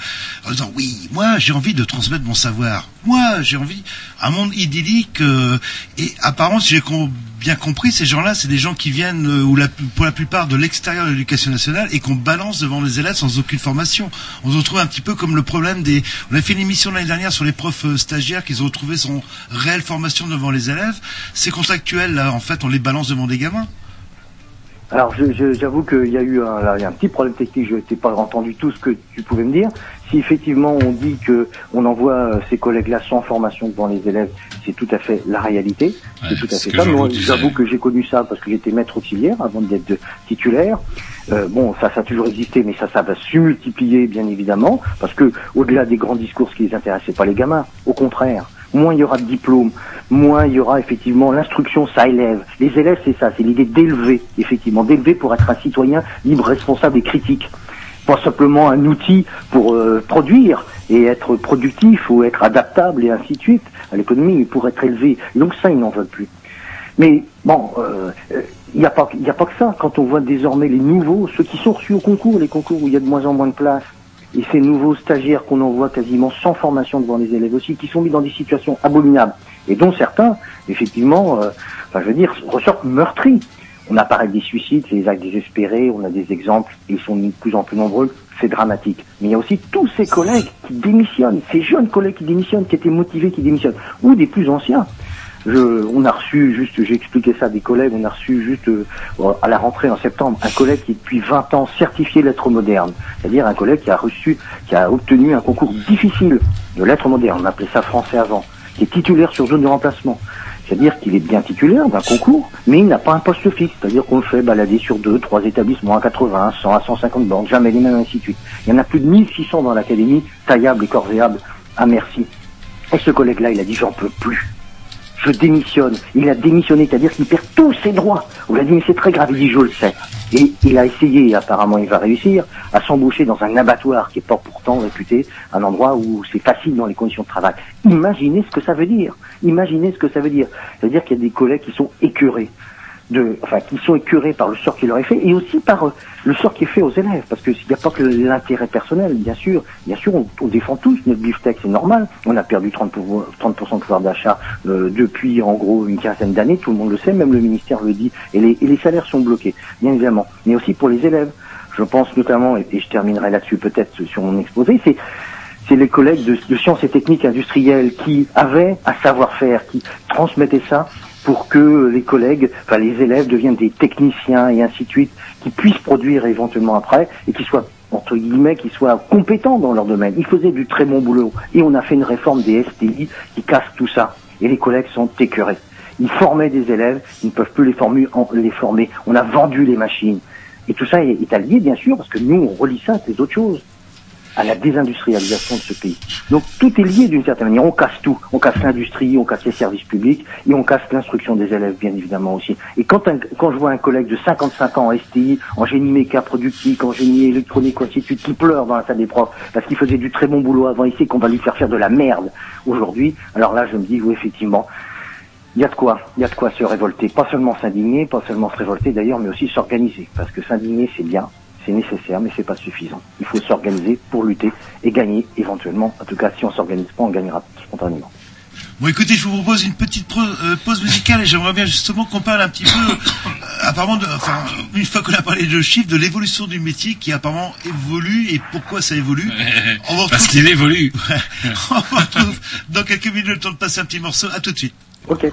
en disant oui, moi j'ai envie de transmettre mon savoir. Moi j'ai envie un monde idyllique euh, et apparemment si j'ai com- bien compris, ces gens-là, c'est des gens qui viennent euh, ou pour la plupart de l'extérieur de l'éducation nationale et qu'on balance devant les élèves sans aucune formation. On se retrouve un petit peu comme le problème des. On a fait une émission l'année dernière sur les profs euh, stagiaires qui ont retrouvé son réelle formation devant les élèves. Ces contractuels là, en fait, on les balance devant des gamins. Alors j'avoue qu'il y a eu un, là, un petit problème technique, je n'ai pas entendu tout ce que tu pouvais me dire. Si effectivement on dit que on envoie euh, ces collègues-là sans formation devant les élèves, c'est tout à fait la réalité. c'est tout à fait ça. Moi, j'avoue que j'ai connu ça parce que j'étais maître auxiliaire avant d'être titulaire. Euh, bon, ça, ça a toujours existé, mais ça, ça va se multiplier, bien évidemment, parce que au-delà des grands discours, ce qui les intéresse, c'est pas les gamins. Au contraire, moins il y aura de diplômes, moins il y aura effectivement l'instruction, ça élève. Les élèves, c'est ça, c'est l'idée d'élever, effectivement, d'élever pour être un citoyen libre, responsable et critique. Pas simplement un outil pour euh, produire et être productif ou être adaptable et ainsi de suite à l'économie, pour être élevé. Donc ça, ils n'en veulent plus. Mais bon, il n'y a, a pas que ça. Quand on voit désormais les nouveaux, ceux qui sont reçus au concours, les concours où il y a de moins en moins de place, et ces nouveaux stagiaires qu'on envoie quasiment sans formation devant les élèves aussi, qui sont mis dans des situations abominables, et dont certains, effectivement, euh, je veux dire, ressortent meurtris. On a des suicides, c'est des actes désespérés, on a des exemples, ils sont de plus en plus nombreux, c'est dramatique. Mais il y a aussi tous ces collègues qui démissionnent, ces jeunes collègues qui démissionnent, qui étaient motivés, qui démissionnent, ou des plus anciens. Je, on a reçu juste, j'ai expliqué ça à des collègues, on a reçu juste euh, à la rentrée en septembre un collègue qui est depuis 20 ans certifié lettres modernes, c'est-à-dire un collègue qui a reçu, qui a obtenu un concours difficile de lettres modernes, on appelait ça français avant, qui est titulaire sur zone de remplacement. C'est-à-dire qu'il est bien titulaire d'un concours, mais il n'a pas un poste fixe. C'est-à-dire qu'on le fait balader sur deux, trois établissements à 80, 100, à 150 bornes, jamais les mêmes, ainsi de suite. Il y en a plus de 1600 dans l'académie, taillables et corvéables à merci. Et ce collègue-là, il a dit j'en peux plus. Je démissionne. Il a démissionné, c'est-à-dire qu'il perd tous ses droits. On lui a dit mais c'est très grave, il dit je le sais. Et il a essayé, apparemment il va réussir, à s'embaucher dans un abattoir qui est pas pourtant réputé un endroit où c'est facile dans les conditions de travail. Imaginez ce que ça veut dire. Imaginez ce que ça veut dire. Ça veut dire qu'il y a des collègues qui sont écœurés. De, enfin, qui sont écœurés par le sort qui leur est fait et aussi par euh, le sort qui est fait aux élèves. Parce qu'il n'y a pas que l'intérêt personnel, bien sûr. Bien sûr, on, défend tous notre beefsteak, c'est normal. On a perdu 30%, pouvoir- 30 de pouvoir d'achat euh, depuis, en gros, une quinzaine d'années. Tout le monde le sait, même le ministère le dit. Et les, salaires sont bloqués, bien évidemment. Mais aussi pour les élèves. Je pense notamment, et, et je terminerai là-dessus peut-être sur mon exposé, c'est c'est les collègues de, de sciences et techniques industrielles qui avaient un savoir-faire, qui transmettaient ça pour que les collègues, enfin les élèves deviennent des techniciens et ainsi de suite, qui puissent produire éventuellement après et qui soient entre guillemets, qui soient compétents dans leur domaine. Ils faisaient du très bon boulot et on a fait une réforme des STI qui casse tout ça. Et les collègues sont écœurés. Ils formaient des élèves, ils ne peuvent plus les, former. On a vendu les machines. Et tout ça est, est allié, bien sûr, parce que nous, on relie ça à des autres choses à la désindustrialisation de ce pays. Donc tout est lié d'une certaine manière. On casse tout. On casse l'industrie, on casse les services publics et on casse l'instruction des élèves, bien évidemment aussi. Et quand, un- quand je vois un collègue de 55 ans en STI, en génie méca productique, en génie électronique, suite, qui pleure dans la salle des profs parce qu'il faisait du très bon boulot avant ici, qu'on va lui faire faire de la merde aujourd'hui, alors là je me dis, oui effectivement, il y a de quoi, il y a de quoi se révolter. Pas seulement s'indigner, pas seulement se révolter d'ailleurs, mais aussi s'organiser. Parce que s'indigner c'est bien, c'est nécessaire, mais c'est pas suffisant. Il faut s'organiser pour lutter et gagner éventuellement. En tout cas, si on s'organise pas, on gagnera spontanément. Bon, écoutez, je vous propose une petite euh, pause musicale et j'aimerais bien justement qu'on parle un petit peu, euh, apparemment, de, enfin, une fois qu'on a parlé de chiffres, de l'évolution du métier qui apparemment évolue et pourquoi ça évolue. On Parce qu'il évolue. On va retrouve dans quelques minutes le temps de passer un petit morceau. À tout de suite. Ok.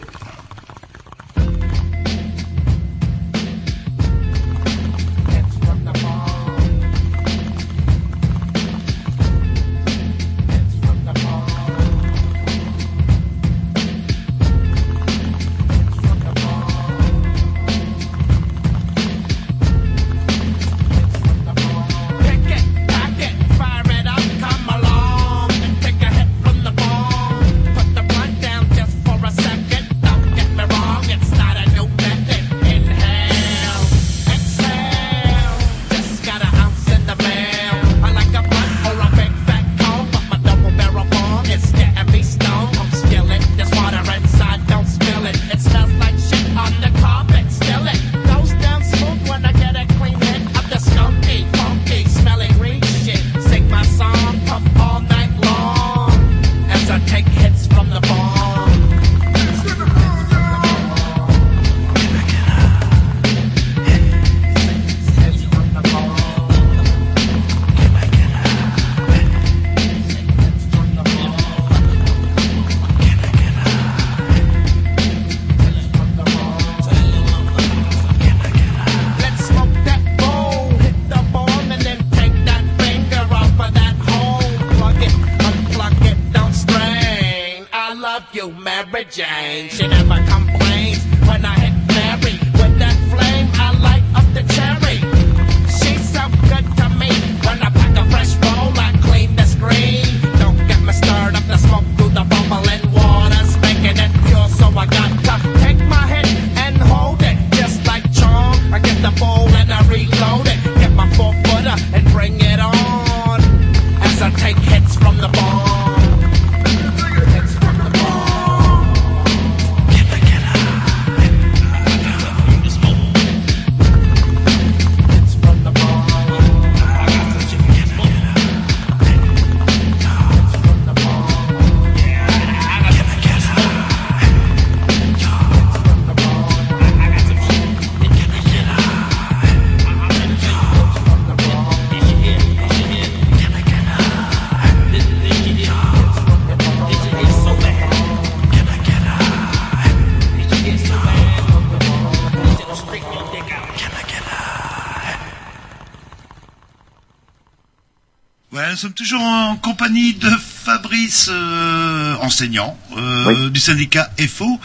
Sommes toujours en compagnie de Fabrice, euh, enseignant euh, du syndicat FO.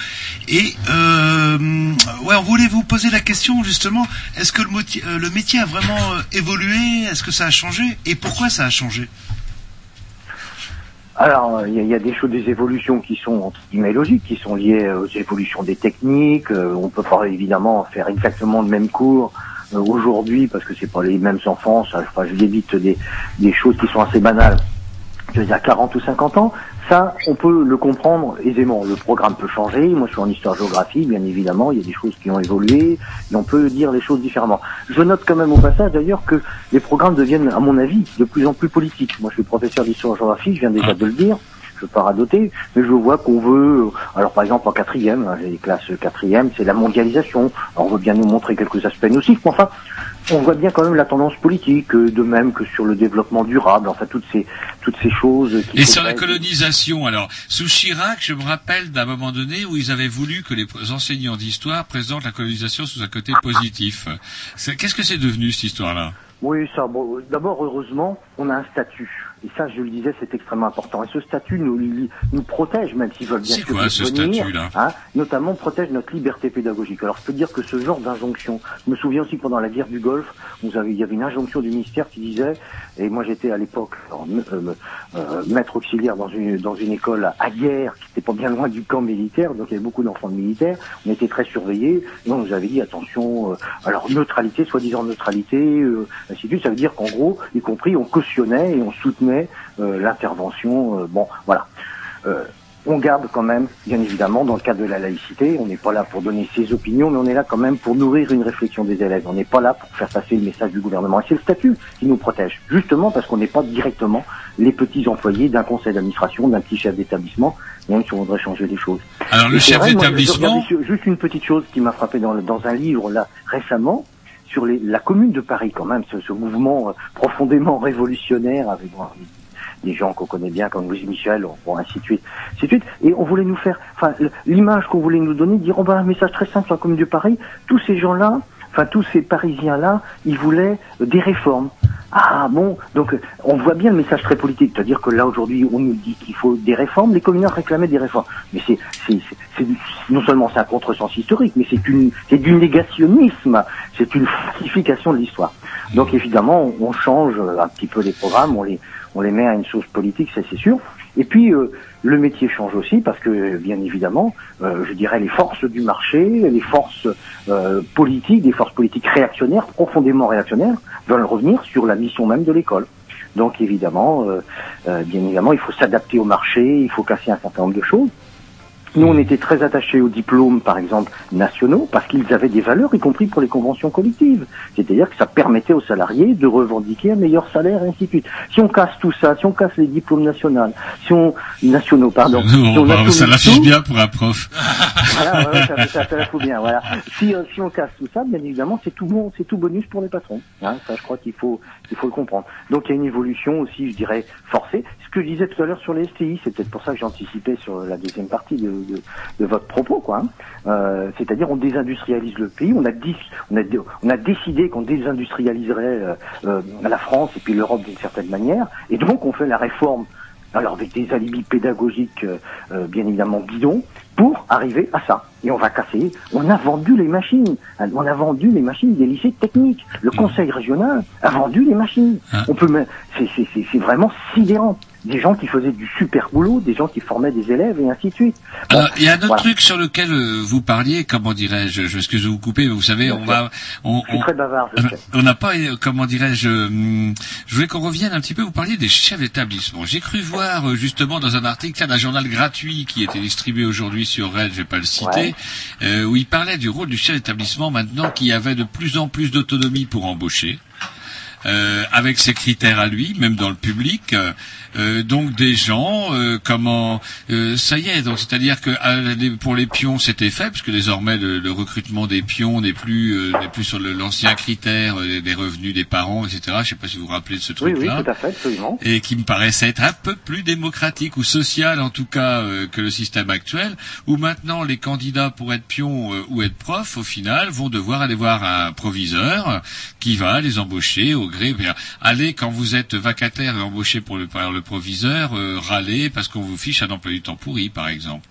Et euh, ouais, on voulait vous poser la question justement, est-ce que le, moti- le métier a vraiment évolué? Est-ce que ça a changé? Et pourquoi ça a changé? Alors, il y, a- il y a des choses, des évolutions qui sont entre guillemets logiques, qui sont liées aux évolutions des techniques. On peut pas évidemment faire exactement le même cours aujourd'hui parce que c'est pas les mêmes enfants. Ça, enfin, je évite des, des choses qui sont assez banales. Je veux dire 40 ou 50 ans, ça, on peut le comprendre aisément. Le programme peut changer. Moi, je suis en histoire-géographie, bien évidemment. Il y a des choses qui ont évolué et on peut dire les choses différemment. Je note quand même au passage, d'ailleurs, que les programmes deviennent, à mon avis, de plus en plus politiques. Moi, je suis professeur d'histoire-géographie, je viens déjà de le dire. Pas radoter, mais je vois qu'on veut, alors par exemple en quatrième, hein, j'ai des classes quatrième, c'est la mondialisation. Alors, on veut bien nous montrer quelques aspects nocifs, mais enfin, on voit bien quand même la tendance politique, euh, de même que sur le développement durable, enfin toutes ces toutes ces choses. qu'il Et sur la colonisation, alors, sous Chirac, je me rappelle d'un moment donné où ils avaient voulu que les enseignants d'histoire présentent la colonisation sous un côté positif. Qu'est-ce que c'est devenu cette histoire-là? Oui, ça. Bon, d'abord, heureusement, on a un statut. Et ça, je le disais, c'est extrêmement important. Et ce statut nous, nous protège, même s'ils veulent bien sûr quoi, ce venir, hein, Notamment protège notre liberté pédagogique. Alors, je peux dire que ce genre d'injonction, je me souviens aussi que pendant la guerre du Golfe, vous avez, il y avait une injonction du ministère qui disait, et moi j'étais à l'époque euh, euh, maître auxiliaire dans une dans une école à guerre qui n'était pas bien loin du camp militaire, donc il y avait beaucoup d'enfants de militaires. On était très surveillés. Et on nous avait dit attention, euh, alors neutralité, soi-disant neutralité, euh, ainsi de suite. Ça veut dire qu'en gros, y compris, on cautionnait et on soutenait euh, l'intervention. euh, bon, voilà. Euh, on garde quand même, bien évidemment, dans le cadre de la laïcité, on n'est pas là pour donner ses opinions, mais on est là quand même pour nourrir une réflexion des élèves. On n'est pas là pour faire passer le message du gouvernement. Et c'est le statut qui nous protège, justement parce qu'on n'est pas directement les petits employés d'un conseil d'administration, d'un petit chef d'établissement, même si on voudrait changer les choses. Alors, le chef d'établissement- Juste une petite chose qui m'a frappé dans, le- dans un livre là récemment sur les- la commune de Paris quand même, ce, ce mouvement euh, profondément révolutionnaire avec des gens qu'on connaît bien comme Louise Michel, bon, ainsi de suite, ainsi de suite. Et on voulait nous faire, enfin, l'image qu'on voulait nous donner, dire, on va un message très simple sur la commune de Paris. Tous ces gens-là, enfin, tous ces Parisiens-là, ils voulaient euh, des réformes. Ah bon, donc euh, on voit bien le message très politique, c'est-à-dire que là aujourd'hui on nous dit qu'il faut des réformes, les communards réclamaient des réformes, mais c'est non seulement c'est un contresens historique, mais c'est une c'est du négationnisme, c'est une falsification de l'histoire. Donc évidemment on, change un petit peu les programmes, on les on les met à une sauce politique, ça c'est sûr. Et puis euh, le métier change aussi parce que bien évidemment, euh, je dirais les forces du marché, les forces euh, politiques, des forces politiques réactionnaires, profondément réactionnaires, veulent revenir sur la mission même de l'école. Donc évidemment, bien évidemment, il faut s'adapter au marché, il faut casser un certain nombre de choses. Nous, on était très attachés aux diplômes, par exemple, nationaux, parce qu'ils avaient des valeurs, y compris pour les conventions collectives. C'est-à-dire que ça permettait aux salariés de revendiquer un meilleur salaire, et ainsi de suite. Si on casse tout ça, si on casse les diplômes nationaux, si on nationaux, pardon, si Non, on bah, ça l'affiche bien pour un prof. voilà, ouais, ça, ça, bien. Voilà. Si, euh, si on casse tout ça, bien évidemment, c'est tout bon, c'est tout bonus pour les patrons. Hein, ça, je crois qu'il faut, il faut le comprendre. Donc, il y a une évolution aussi, je dirais, forcée. Ce que je disais tout à l'heure sur les STI, c'est peut-être pour ça que j'anticipais sur la deuxième partie de, votre propos, quoi. hein. Euh, C'est-à-dire, on désindustrialise le pays. On a, a, on a décidé qu'on désindustrialiserait euh, euh, la France et puis l'Europe d'une certaine manière, et donc on fait la réforme alors avec des alibis pédagogiques euh, euh, bien évidemment bidons, pour arriver à ça. Et on va casser. On a vendu les machines. On a vendu les machines des lycées techniques. Le conseil régional a vendu les machines. On peut, c'est vraiment sidérant. Des gens qui faisaient du super boulot, des gens qui formaient des élèves et ainsi de suite. Bon, Alors, il y a un autre voilà. truc sur lequel euh, vous parliez, comment dirais-je, je m'excuse de vous couper, mais vous savez, on va, on, Je suis on- très bavard, je sais. on n'a pas, euh, comment dirais-je, hum, je voulais qu'on revienne un petit peu, vous parliez des chefs d'établissement. J'ai cru voir euh, justement dans un article tiens, d'un journal gratuit qui était distribué aujourd'hui sur Red, je vais pas le citer, euh, où il parlait du rôle du chef d'établissement maintenant qui avait de plus en plus d'autonomie pour embaucher. Euh, avec ses critères à lui, même dans le public. euh, euh, donc des gens, euh, comment, euh, ça y est. Donc c'est-à-dire que les- pour les pions c'était fait, puisque désormais le, le recrutement des pions n'est plus euh, n'est plus sur l'ancien critère euh, des revenus des parents, etc. Je sais pas si vous vous rappelez de ce Oui, oui, truc-là. tout à fait, absolument. Et qui me paraissait être un peu plus démocratique ou social en tout cas euh, que le système actuel, où maintenant les candidats pour être pion euh, ou être prof, au final, vont devoir aller voir un proviseur qui va les embaucher au allez quand vous êtes vacataire et embauché pour le, par le proviseur, euh, râler parce qu'on vous fiche un emploi du temps pourri, par exemple.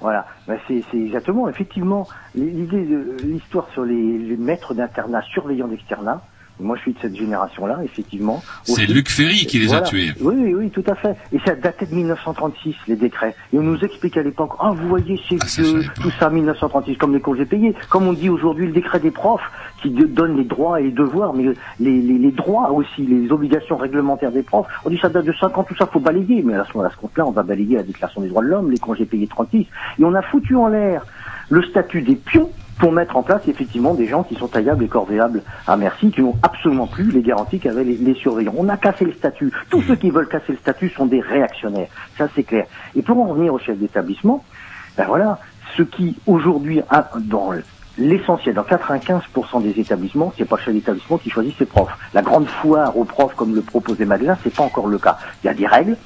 Voilà, Ben, c'est exactement, effectivement, l'idée de l'histoire sur les, les maîtres d'internat surveillants d'externat. Moi, je suis de cette génération-là, effectivement. C'est. Luc Ferry qui les a tués. Oui, oui, oui, tout à fait. Et ça datait de 1936, les décrets. Et on nous explique à l'époque, ah, vous voyez, c'est vieux, tout ça, 1936, comme les congés payés. Comme on dit aujourd'hui, le décret des profs, qui donne les droits et les devoirs, mais les, les, les droits aussi, les obligations réglementaires des profs. On dit ça date de 5 ans, tout ça, faut balayer. Mais à ce, à ce compte-là, on va balayer la déclaration des droits de l'homme, les congés payés 36. Et on a foutu en l'air le statut des pions pour mettre en place effectivement des gens qui sont taillables et corvéables à merci, qui n'ont absolument plus les garanties qu'avaient les, les surveillants. On a cassé le statut. Tous ceux qui veulent casser le statut sont des réactionnaires. Ça, c'est clair. Et pour en revenir au chef d'établissement, ben voilà, ce qui aujourd'hui, dans l'essentiel, dans 95% des établissements, c'est pas le chef d'établissement qui choisit ses profs. La grande foire aux profs, comme le proposait Madelin, c'est pas encore le cas. Il y a des règles,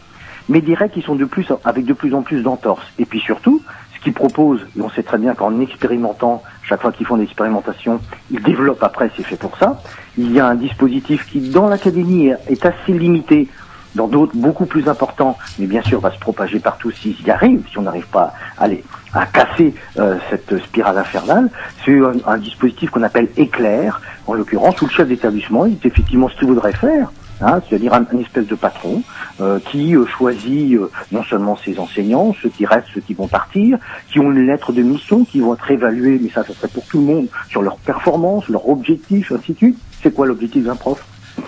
mais des règles qui sont de plus, avec de plus en plus d'entorses. Et puis surtout, ce qu'ils proposent, et on sait très bien qu'en expérimentant, chaque fois qu'ils font des expérimentations, ils développent après, c'est fait pour ça. Il y a un dispositif qui, dans l'académie, est- assez limité, dans d'autres beaucoup plus importants, mais bien sûr va se propager partout s'il y arrive, si on n'arrive pas à, aller, à casser euh, cette spirale infernale. C'est un, dispositif qu'on appelle éclair, en l'occurrence, où le chef d'établissement, il est effectivement ce qu'il voudrait faire, hein, c'est-à-dire un, espèce de patron euh, qui euh, choisit euh, non seulement ses enseignants, ceux qui restent, ceux qui vont partir, qui ont une lettre de mission, qui vont être évalués, mais ça, ça serait pour tout le monde, sur leur performance, leur objectif, ainsi de suite. C'est quoi l'objectif d'un prof?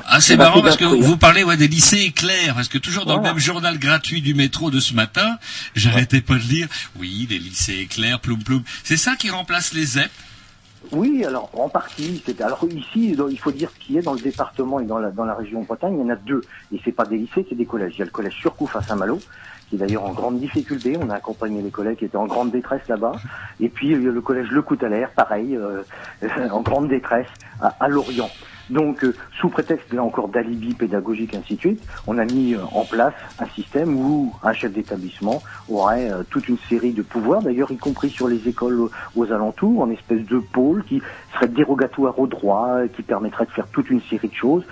Ah, c'est Eh ben, marrant parce que vous parlez ouais, des lycées éclairs, parce que toujours dans Voilà. le même journal gratuit du métro de ce matin, j'arrêtais pas de lire, oui, les lycées éclairs, ploum ploum. C'est ça qui remplace les ZEP Oui, alors en partie. Alors ici, il faut dire qu'il y a dans le département et dans la, dans la région Bretagne, il y en a deux. Et c'est pas des lycées, c'est des collèges. Il y a le collège Surcouf à Saint-Malo, qui est d'ailleurs en grande difficulté. On a accompagné les collègues qui étaient en grande détresse là-bas. Et puis il y a le collège Le Coutalaire, pareil, euh, en grande détresse à, à Lorient. Donc, euh, sous prétexte là encore d'alibi pédagogique, ainsi de suite, on a mis euh, en place un système où un chef d'établissement aurait euh, toute une série de pouvoirs, d'ailleurs y compris sur les écoles aux, alentours, en espèce de pôle qui serait dérogatoire au droit, qui permettrait de faire toute une série de choses,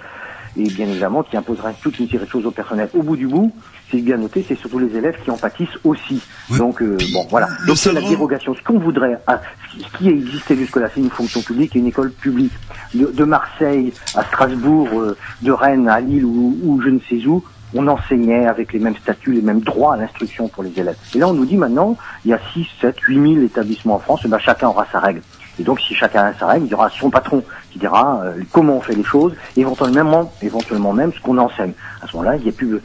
et bien évidemment qui imposerait toute une série de choses au personnel. Au bout du bout, c'est bien noté, c'est surtout les élèves qui en pâtissent aussi. Donc euh, bon, voilà. Donc c'est la dérogation. Ce qu'on voudrait, ce qui- qui existait jusque-là, c'est une fonction publique et une école publique. De, de Marseille à Strasbourg, euh, de Rennes à Lille ou, ou je ne sais où, on enseignait avec les mêmes statuts, les mêmes droits à l'instruction pour les élèves. Et là, on nous dit maintenant, il y a 6, 7, 8 000 établissements en France, et ben, chacun aura sa règle. Et donc, si chacun a sa règle, il y aura son patron qui dira euh, comment on fait les choses, éventuellement, éventuellement même ce qu'on enseigne. À ce moment-là, il y a plus,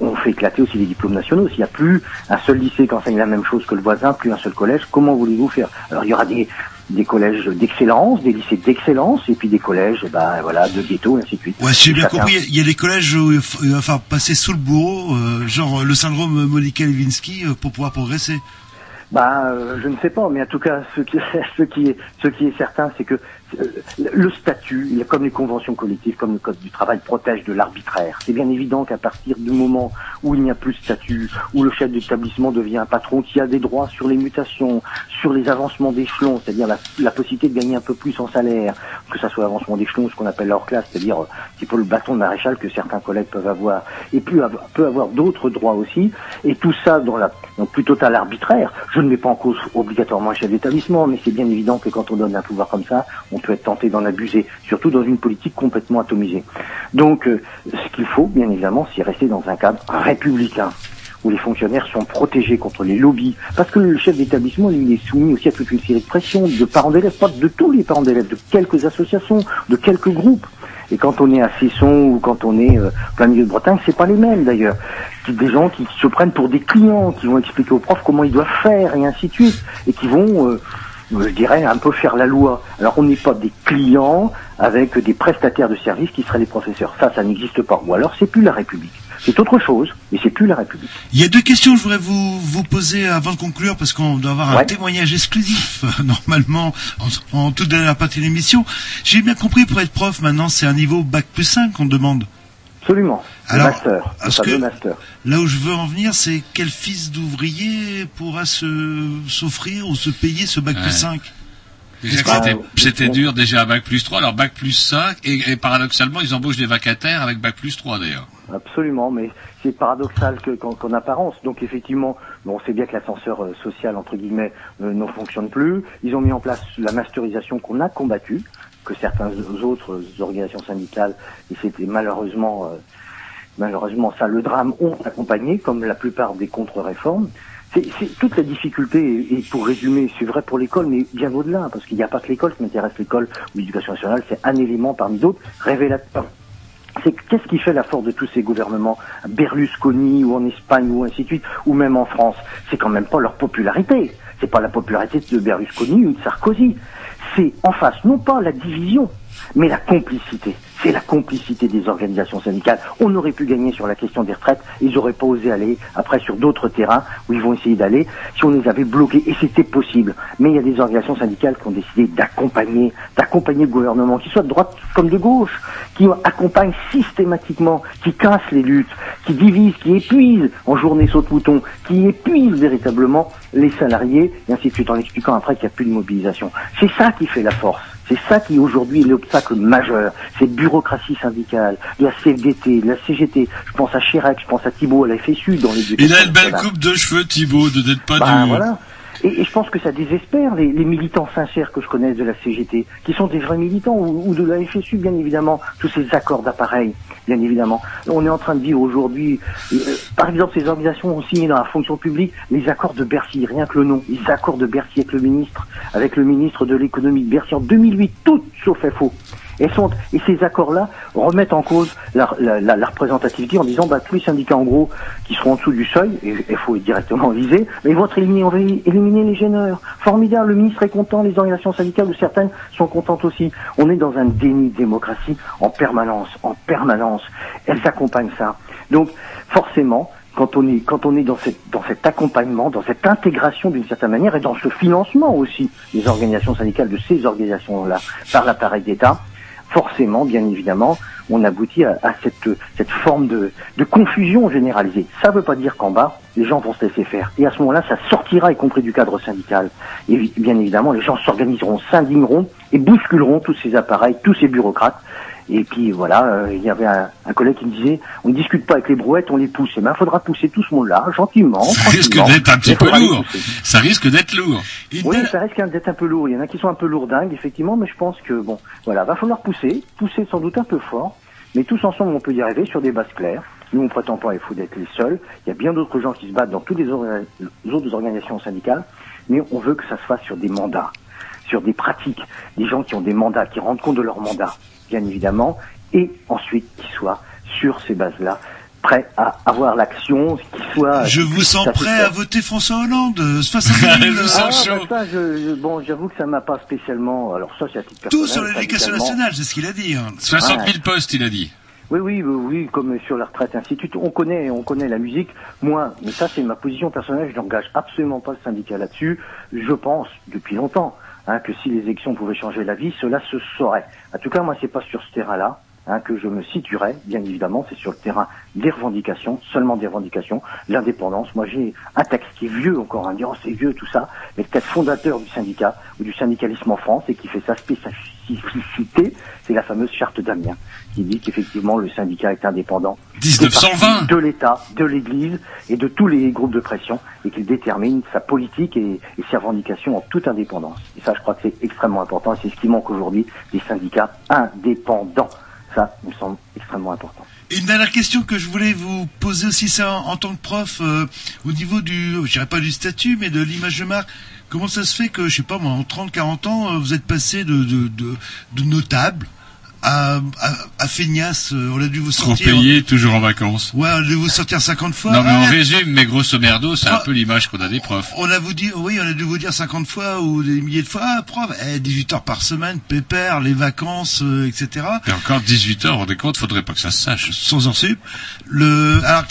on fait éclater aussi les diplômes nationaux. S'il n'y a plus un seul lycée qui enseigne la même chose que le voisin, plus un seul collège, comment voulez-vous faire? Alors, il y aura des, des collèges d'excellence, des lycées d'excellence, et puis des collèges, eh ben, voilà, de ghetto, et ainsi de suite. Ouais, j'ai bien compris, il y a des collèges où il va falloir passer sous le bourreau, euh, genre le syndrome Monica Lewinsky, euh, pour pouvoir progresser. Bah, euh, je ne sais pas, mais en tout cas, ce qui, ce qui est, ce qui est certain, c'est que le statut, comme les conventions collectives, comme le code du travail, protège de l'arbitraire. C'est bien évident qu'à partir du moment où il n'y a plus de statut, où le chef d'établissement devient un patron, qui a des droits sur les mutations, sur les avancements d'échelon, c'est-à-dire la, possibilité de gagner un peu plus en salaire, que ça soit avancement d'échelon, ce qu'on appelle leur classe, c'est-à-dire euh, un petit peu le bâton de maréchal que certains collègues peuvent avoir, et peut avoir d'autres droits aussi, et tout ça dans la dans plus total arbitraire. Je ne mets pas en cause obligatoirement un chef d'établissement, mais c'est bien évident que quand on donne un pouvoir comme ça, peut être tenté d'en abuser, surtout dans une politique complètement atomisée. Donc, euh, ce qu'il faut, bien évidemment, c'est rester dans un cadre républicain où les fonctionnaires sont protégés contre les lobbies. Parce que le chef d'établissement, il est soumis aussi à toute une série de pressions de parents d'élèves, pas de tous les parents d'élèves, de quelques associations, de quelques groupes. Et quand on est à Cesson ou quand on est euh, plein milieu de Bretagne, c'est pas les mêmes d'ailleurs. Des gens qui se prennent pour des clients, qui vont expliquer aux profs comment ils doivent faire et ainsi de suite, et qui vont, euh, je dirais, un peu faire la loi. Alors on n'est pas des clients avec des prestataires de services qui seraient des professeurs. Ça, ça n'existe pas. Ou alors c'est plus la République. C'est autre chose, mais c'est plus la République. Il y a deux questions que je voudrais vous, vous poser avant de conclure parce qu'on doit avoir un témoignage exclusif normalement en, en toute dernière partie de l'émission. J'ai bien compris pour être prof maintenant c'est un niveau bac plus 5 qu'on demande. Absolument. Alors, master, le parce que master. là où je veux en venir c'est quel fils d'ouvrier pourra se s'offrir ou se payer ce bac Ouais. plus 5 Déjà que Bah, c'était, dur déjà à bac plus 3, alors bac plus 5, et, et paradoxalement, ils embauchent des vacataires avec bac plus 3 d'ailleurs. Absolument, mais c'est paradoxal que qu'en qu'en apparence. Donc effectivement, bon, on sait bien que l'ascenseur euh, social entre guillemets euh, ne fonctionne plus. Ils ont mis en place la masterisation qu'on a combattue, que certaines autres organisations syndicales, et c'était malheureusement euh, malheureusement ça le drame, ont accompagné, comme la plupart des contre-réformes. C'est toute la difficulté, et pour résumer, c'est vrai pour l'école, mais bien au-delà, parce qu'il n'y a pas que l'école qui m'intéresse, l'école ou l'éducation nationale, c'est un élément parmi d'autres révélateur c'est que qu'est-ce qui fait la force de tous ces gouvernements, Berlusconi ou en Espagne ou ainsi de suite, ou même en France? C'est quand même pas leur popularité. C'est pas la popularité de Berlusconi ou de Sarkozy. C'est en face, non pas la division, mais la complicité. C'est la complicité des organisations syndicales. On aurait pu gagner sur la question des retraites, ils n'auraient pas osé aller après sur d'autres terrains où ils vont essayer d'aller si on les avait bloqués. Et c'était possible. Mais il y a des organisations syndicales qui ont décidé d'accompagner, d'accompagner le gouvernement, qu'ils soient de droite comme de gauche, qui accompagnent systématiquement, qui cassent les luttes, qui divisent, qui épuisent en journée saute-mouton, qui épuisent véritablement les salariés, et ainsi de suite, en expliquant après qu'il n'y a plus de mobilisation. C'est ça qui fait la force. C'est ça qui aujourd'hui est l'obstacle majeur. Cette bureaucratie syndicale, de la CFDT, de la CGT. Je pense à Chirac, je pense à Thibault, à la FSU dans les Il a une belle coupe de cheveux, Thibaut, de n'être pas bah, du... voilà. Et, je pense que ça désespère les, militants sincères que je connaisse de la CGT, qui sont des vrais militants, ou, de la FSU, bien évidemment, tous ces accords d'appareil, bien évidemment. On est en train de vivre aujourd'hui, euh, par exemple, ces organisations ont signé dans la fonction publique les accords de Bercy, rien que le nom, les accords de Bercy avec le ministre, avec le ministre de l'économie de Bercy en 2008, toutes sauf FO. Et, sont, et ces accords-là remettent en cause la, la, la, représentativité en disant bah, tous les syndicats en gros qui seront en dessous du seuil, et FO est directement visé, mais ils vont être éliminés, on va éliminer les gêneurs. Formidable, le ministre est content, les organisations syndicales ou certaines sont contentes aussi. On est dans un déni de démocratie en permanence, en permanence. Elles accompagnent ça. Donc forcément, quand on est quand on est dans cette dans cet accompagnement, dans cette intégration d'une certaine manière et dans ce financement aussi des organisations syndicales de ces organisations-là par l'appareil d'État, forcément, bien évidemment, on aboutit à, cette, cette forme de, de confusion généralisée. Ça ne veut pas dire qu'en bas, les gens vont se laisser faire. Et à ce moment-là, ça sortira, y compris du cadre syndical. Et bien évidemment, les gens s'organiseront, s'indigneront et bousculeront tous ces appareils, tous ces bureaucrates. Et puis voilà, euh, il y avait un, un, collègue qui me disait, on ne discute pas avec les brouettes, on les pousse. Et ben, il faudra pousser tout ce monde-là, gentiment. Ça risque d'être un petit peu lourd. Ça risque d'être lourd. Oui, ça risque d'être un peu lourd. Il y en a qui sont un peu lourdingues, effectivement, mais je pense que bon, voilà, va falloir pousser, pousser sans doute un peu fort, mais tous ensemble, on peut y arriver sur des bases claires. Nous, on prétend pas, il faut d'être les seuls. Il y a bien d'autres gens qui se battent dans toutes les, orga les autres organisations syndicales, mais on veut que ça se fasse sur des mandats, sur des pratiques, des gens qui ont des mandats, qui rendent compte de leur mandat bien évidemment, et ensuite qui soit sur ces bases-là prêt à avoir l'action, qui soit. Je vous sens prêt à voter François Hollande. 60 000. ah, bah ça, je, je, bon, j'avoue que ça m'a pas spécialement. Alors ça, c'est à titre personnel. Tout sur l'éducation nationale, c'est ce qu'il a dit. Hein. 60 000 postes, il a dit. Oui, oui, oui, oui, comme sur la retraite institut, on connaît, on connaît la musique. Moi, mais ça, c'est ma position personnelle. Je n'engage absolument pas le syndicat là-dessus. Je pense depuis longtemps hein, que si les élections pouvaient changer la vie, cela se saurait. En tout cas, moi, c'est pas sur ce terrain-là hein, que je me situerais, bien évidemment, c'est sur le terrain des revendications, seulement des revendications, l'indépendance. Moi, j'ai un texte qui est vieux encore, un dire oh, c'est vieux tout ça, mais le texte fondateur du syndicat ou du syndicalisme en France et qui fait sa spécificité, c'est la fameuse charte d'Amiens, qui dit qu'effectivement le syndicat est indépendant 1920. de l'État, de l'Église et de tous les groupes de pression et qu'il détermine sa politique et, et ses revendications en toute indépendance. Et ça, je crois que c'est extrêmement important et c'est ce qui manque aujourd'hui des syndicats indépendants. Ça me semble extrêmement important. Une dernière question que je voulais vous poser aussi ça en, tant que prof euh, au niveau du, je dirais pas du statut, mais de l'image de marque. Comment ça se fait que, je sais pas moi, en 30-40 ans, euh, vous êtes passé de, de, de, de notable à, à, à feignasse euh, On a dû vous Trop sortir. payé, toujours en vacances. Ouais, on a dû vous sortir 50 fois. Non, mais on Ah, résume, mais grosso merdo, c'est un peu l'image qu'on a des profs. On a vous dit, oui, on a dû vous dire 50 fois ou des milliers de fois, ah, prof, eh, 18 heures par semaine, pépère, les vacances, euh, etc. Et encore 18 heures, vous vous rendez compte, faudrait pas que ça se sache. Sans en sup. Le, alors,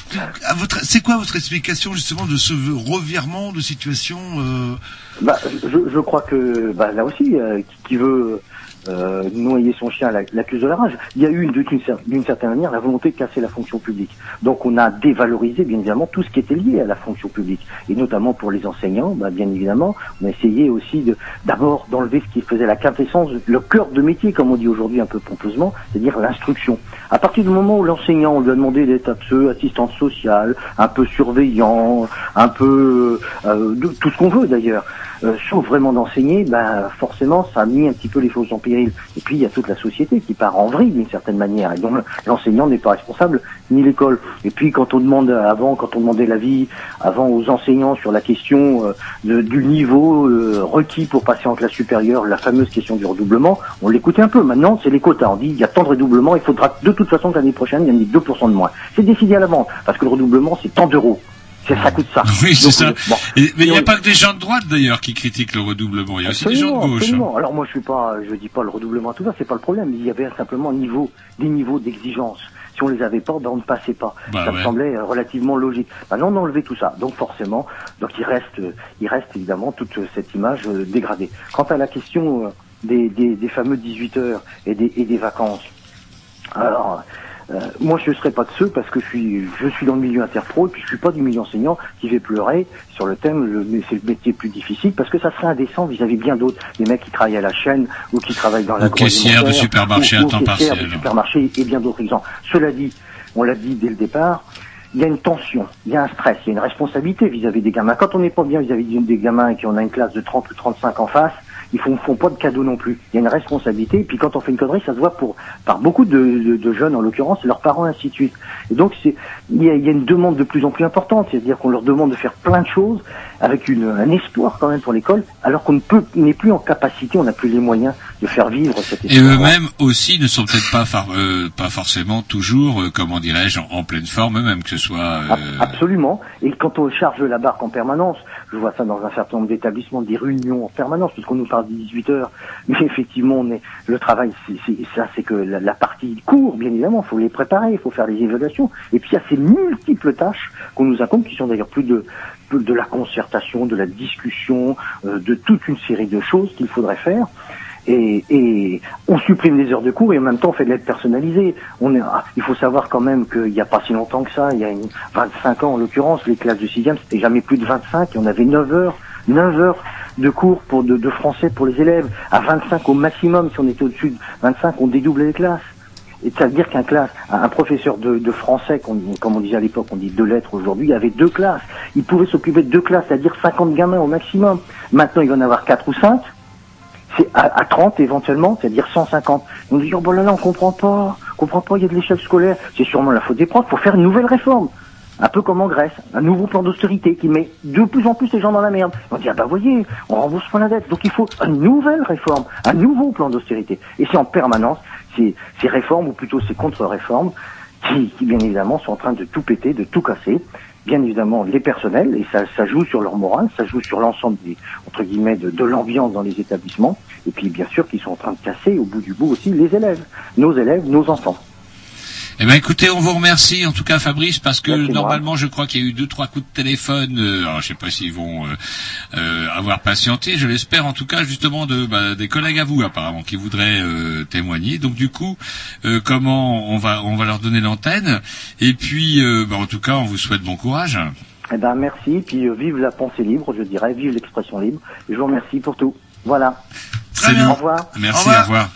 à votre, c'est quoi votre explication justement de ce revirement de situation euh, Bah, je, je crois que bah, là aussi, euh, qui, qui veut euh, noyer son chien la- l'accuse de la rage. Il y a eu une- d'une cer- d'une certaine manière la volonté de casser la fonction publique. Donc on a dévalorisé bien évidemment tout ce qui était lié à la fonction publique. Et notamment pour les enseignants, bah, bien évidemment, on a essayé aussi d'abord d'enlever ce qui faisait la quintessence, le cœur de métier, comme on dit aujourd'hui un peu pompeusement, c'est-à-dire l'instruction. À partir du moment où l'enseignant, on lui a demandé d'être un peu assistante sociale, un peu surveillant, un peu euh, de- tout ce qu'on veut d'ailleurs, euh, sauf vraiment d'enseigner, ben forcément ça a mis un petit peu les choses en péril. Et puis il y a toute la société qui part en vrille d'une certaine manière, et l'enseignant n'est pas responsable ni l'école. Et puis quand on demande avant, quand on demandait l'avis avant aux enseignants sur la question euh, du niveau euh, requis pour passer en classe supérieure, la fameuse question du redoublement, on l'écoutait un peu. Maintenant c'est les quotas. On dit il y a tant de redoublements, il faudra de toute façon que l'année prochaine il y en ait 2% de moins. C'est décidé à l'avance parce que le redoublement c'est tant d'euros. C'est- Ça coûte ça. Oui, c'est ça. bon. Et- mais il n'y a on- pas que des gens de droite d'ailleurs qui critiquent le redoublement. Il y a aussi des gens de gauche. hein. absolument. Alors moi je suis pas, je dis pas le redoublement tout ça, c'est pas le problème. Il y avait simplement un niveau, des niveaux d'exigence. Si on les avait pas, ben on ne passait pas. Bah ça me semblait euh, relativement logique. Maintenant on a enlevé tout ça, donc forcément, donc il reste, il reste évidemment toute euh, cette image euh, dégradée. Quant à la question des, des, des fameux 18 heures et des, et des vacances, alors. Euh, moi, je ne serais pas de ceux parce que je suis, je suis dans le milieu interpro et puis je suis pas du milieu enseignant qui vais pleurer sur le thème. C'est le métier plus difficile parce que ça serait indécent vis-à-vis bien d'autres, des mecs qui travaillent à la chaîne ou qui travaillent dans la Ou caissière de supermarché à temps partiel. de supermarché et bien d'autres exemples. Cela dit, on l'a dit dès le départ, il y a une tension, il y a un stress, il y a une responsabilité vis-à-vis des gamins. Quand on n'est pas bien vis-à-vis des gamins et qu'on a une classe de 30 ou 35 en face, ils font, font pas de cadeaux non plus. Il y a une responsabilité. Et puis quand on fait une connerie, ça se voit pour par beaucoup de, de- de jeunes en l'occurrence, leurs parents ainsi de suite. Et donc c'est il y a, y a une demande de plus en plus importante, c'est-à-dire qu'on leur demande de faire plein de choses avec une, un espoir quand même pour l'école, alors qu'on ne peut n'est plus en capacité, on n'a plus les moyens de faire vivre cet Et espoir. eux-mêmes aussi ne sont peut-être pas, far- euh, pas forcément toujours, euh, comment dirais-je, en, en pleine forme eux-mêmes, que ce soit. euh, Absolument. Et quand on charge la barque en permanence, je vois ça dans un certain nombre d'établissements, des réunions en permanence, puisqu'on nous parle de 18 heures, mais effectivement, on est, le travail, c'est, c'est- ça, c'est que la, la partie court, bien évidemment, il faut les préparer, il faut faire les évaluations. Et puis il y a ces multiples tâches qu'on nous incombe, qui sont d'ailleurs plus de, de la concertation, de la discussion, euh, de toute une série de choses qu'il faudrait faire. Et, et on supprime les heures de cours et en même temps on fait de l'aide personnalisée. On est, ah, il faut savoir quand même qu'il n'y a pas si longtemps que ça, il y a une, 25 ans en l'occurrence, les classes de 6e, c'était jamais plus de 25 et on avait 9 heures, 9 heures de cours pour de, de français pour les élèves. À 25 au maximum, si on était au-dessus de 25, on dédoublait les classes. Et ça veut dire qu'un classe, un professeur de, français, comme on disait à l'époque, on dit deux lettres aujourd'hui, il y avait deux classes. Il pouvait s'occuper de deux classes, c'est-à-dire 50 gamins au maximum. Maintenant, il va en avoir 4 ou 5 c'est à, à 30 éventuellement, c'est-à-dire 150. On dit, oh bon là là, on comprend pas, on comprend pas, il y a de l'échec scolaire. C'est sûrement la faute des profs, faut faire une nouvelle réforme. Un peu comme en Grèce, un nouveau plan d'austérité qui met de plus en plus les gens dans la merde. On dit, ah bah voyez, on rembourse pas la dette. Donc il faut une nouvelle réforme, un nouveau plan d'austérité. Et c'est en permanence ces, réformes, ou plutôt ces contre-réformes, qui, bien évidemment sont en train de tout péter, de tout casser. Bien évidemment les personnels, et ça, ça joue sur leur morale, ça joue sur l'ensemble des, entre guillemets, de, de l'ambiance dans les établissements, et puis bien sûr qu'ils sont en train de casser au bout du bout aussi les élèves, nos élèves, nos enfants. Eh ben écoutez, on vous remercie en tout cas Fabrice parce que Merci, moi. normalement je crois qu'il y a eu deux trois coups de téléphone. Euh, alors je sais pas s'ils vont euh, euh, avoir patienté. Je l'espère en tout cas justement de bah, des collègues à vous apparemment qui voudraient euh, témoigner. Donc du coup, euh, comment on va on va leur donner l'antenne et puis euh, bah, en tout cas on vous souhaite bon courage. Eh ben merci, puis euh, vive la pensée libre, je dirais, vive l'expression libre. Et je vous remercie pour tout. Voilà. C'est nous. Au revoir. Merci, Au revoir. Au revoir.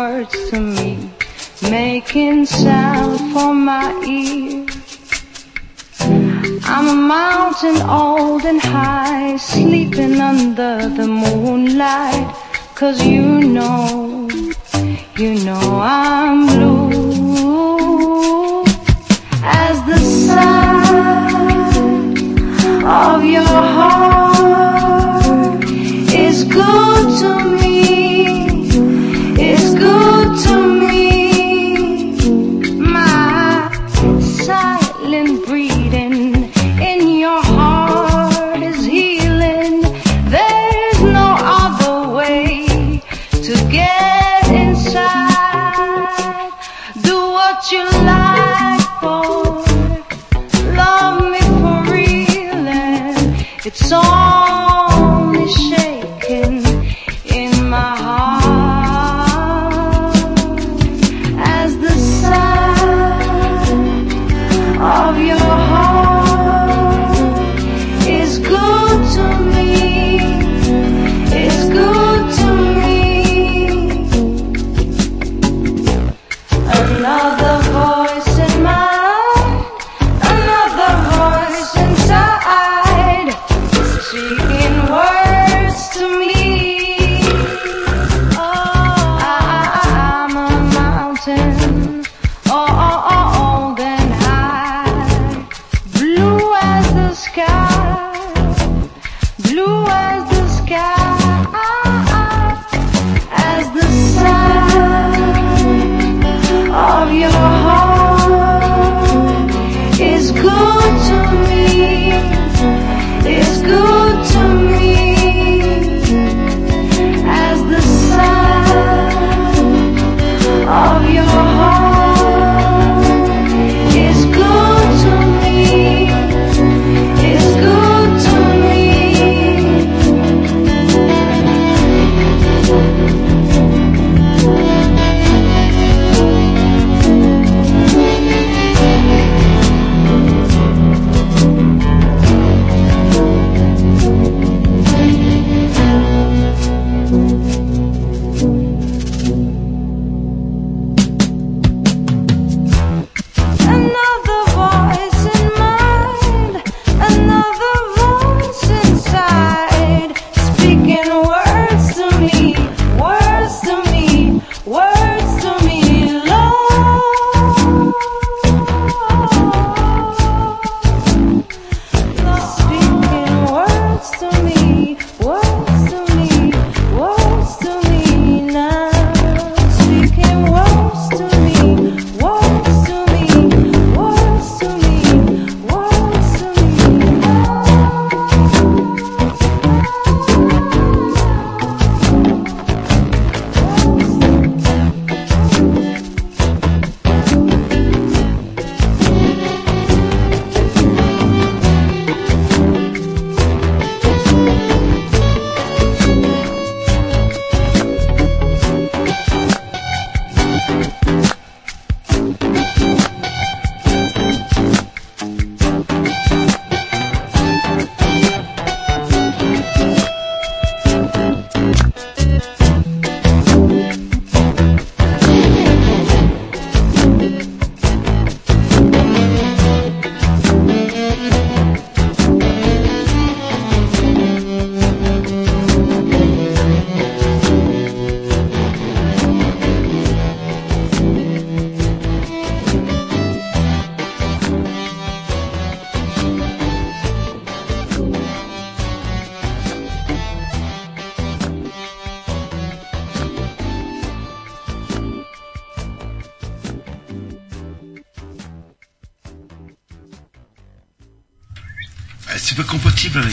Words to me, making sound for my ear. I'm a mountain old and high, sleeping under the moonlight, cause you know,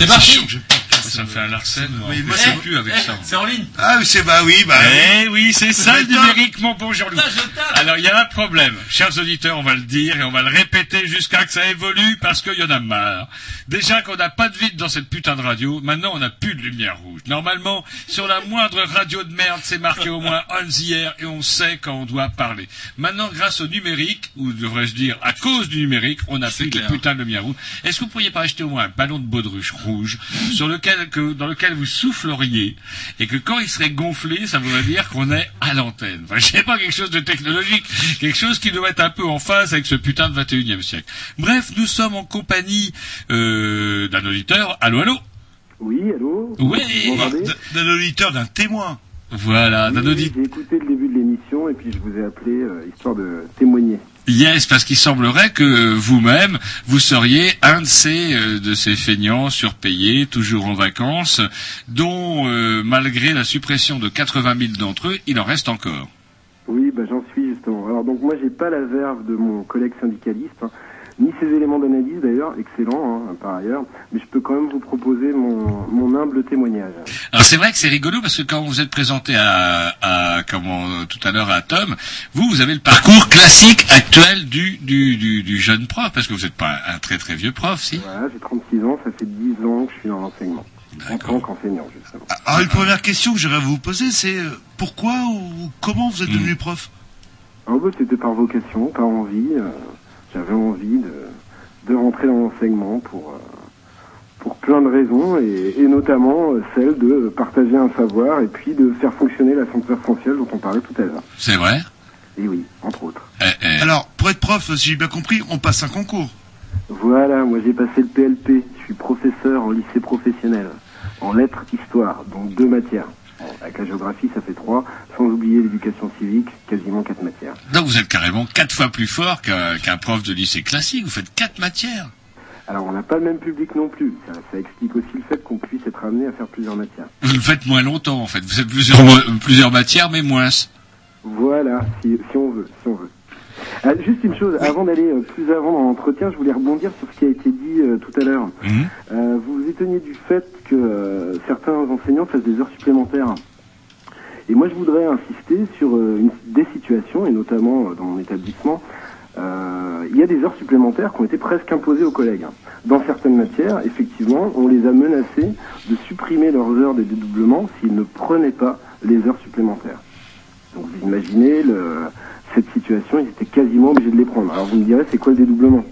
C'est ça. je me fait un Larsen, moi. On moi, peut c'est- plus avec Eh, ça. C'est en ligne. Ah, oui, c'est bah oui, bah Eh oui, c'est ça numérique, mon bon Jean-Loup. Alors, il y a un problème. Chers auditeurs, on va le dire et on va le répéter jusqu'à que ça évolue parce qu'il y en a marre. Déjà qu'on n'a pas de vide dans cette putain de radio, maintenant on n'a plus de lumière rouge. Normalement, sur la moindre radio de merde, c'est marqué au moins on the air et on sait quand on doit parler. Maintenant, grâce au numérique, ou devrais-je dire à cause du numérique, on n'a plus de clair. putain de lumière rouge. Est-ce que vous pourriez pas acheter au moins un ballon de baudruche rouge sur lequel, que, dans lequel vous souffleriez et que quand il serait gonflé, ça voudrait dire qu'on est à l'antenne? Enfin, je sais pas quelque chose de technologique, quelque chose qui doit être un peu en phase avec ce putain de 21e siècle. Bref, nous sommes en compagnie euh, d'un auditeur. Allô, allô? Oui, allô? Oui, D'un- auditeur, d'un témoin. Voilà, d'un Oui, auditeur. J'ai écouté le début de l'émission et puis je vous ai appelé euh, histoire de témoigner. Yes, parce qu'il semblerait que vous-même, vous seriez un de ces, euh, de ces feignants surpayés, toujours en vacances, dont, euh, malgré la suppression de 80 000 d'entre eux, il en reste encore. Oui, bah, j'en suis justement. Alors donc moi j'ai pas la verve de mon collègue syndicaliste. hein. Ni ces éléments d'analyse d'ailleurs, excellent hein, par ailleurs, mais je peux quand même vous proposer mon, mon humble témoignage. Alors c'est vrai que c'est rigolo parce que quand vous êtes présenté à, à comment tout à l'heure à Tom, vous vous avez le parcours classique actuel du du, du, du jeune prof parce que vous n'êtes pas un très très vieux prof, si. Voilà, j'ai 36 ans, ça fait 10 ans que je suis dans l'enseignement, en tant qu'enseignant justement. Alors une première question que j'aimerais vous poser, c'est euh, pourquoi ou comment vous êtes devenu prof? Oh, bah, c'était par vocation, par envie. euh, J'avais envie de, de rentrer dans l'enseignement pour, euh, pour plein de raisons, et, et notamment euh, celle de partager un savoir et puis de faire fonctionner l'ascenseur essentiel dont on parlait tout à l'heure. C'est vrai? Et oui, entre autres. Alors pour être prof, si j'ai bien compris, on passe un concours. Voilà, moi j'ai passé le PLP, je suis professeur en lycée professionnel, en lettres histoire, donc deux matières. Avec la géographie, ça fait trois, sans oublier l'éducation civique, quasiment quatre matières. Donc vous êtes carrément quatre fois plus fort qu'un prof de lycée classique. Vous faites quatre matières. Alors on n'a pas le même public non plus, ça, ça explique aussi le fait qu'on puisse être amené à faire plusieurs matières. Vous le faites moins longtemps en fait. Vous faites plusieurs plusieurs matières mais moins. Voilà, si, si on veut, si on veut. Ah, juste une chose, avant d'aller euh, plus avant dans l'entretien, je voulais rebondir sur ce qui a été dit euh, tout à l'heure. Euh, vous vous étonniez du fait que euh, certains enseignants fassent des heures supplémentaires. Et moi, je voudrais insister sur une- des situations, et notamment dans mon établissement, il y a des heures supplémentaires qui ont été presque imposées aux collègues. Dans certaines matières, effectivement, on les a menacés de supprimer leurs heures de dédoublement s'ils ne prenaient pas les heures supplémentaires. Donc vous imaginez le- cette situation, ils étaient quasiment obligés de les prendre. Alors vous me direz, c'est quoi le dédoublement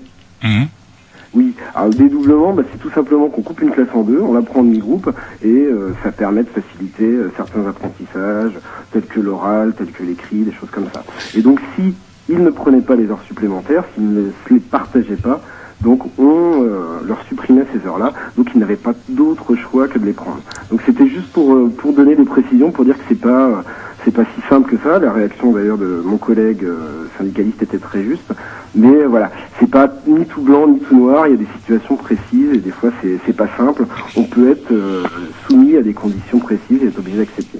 Oui, alors le dédoublement, bah, c'est tout simplement qu'on coupe une classe en deux, on la prend en demi-groupe, et euh, ça permet de faciliter euh, certains apprentissages, tels que l'oral, tels que l'écrit, des choses comme ça. Et donc si ils ne prenaient pas les heures supplémentaires, s'ils ne se les partageaient pas, donc on euh, leur supprimait ces heures-là, donc ils n'avaient pas d'autre choix que de les prendre. Donc c'était juste pour pour donner des précisions, pour dire que c'est pas c'est pas si simple que ça. La réaction d'ailleurs de mon collègue euh, syndicaliste était très juste, mais euh, voilà, c'est pas ni tout blanc ni tout noir. Il y a des situations précises et des fois c'est pas simple. On peut être euh, soumis à des conditions précises et être obligé d'accepter.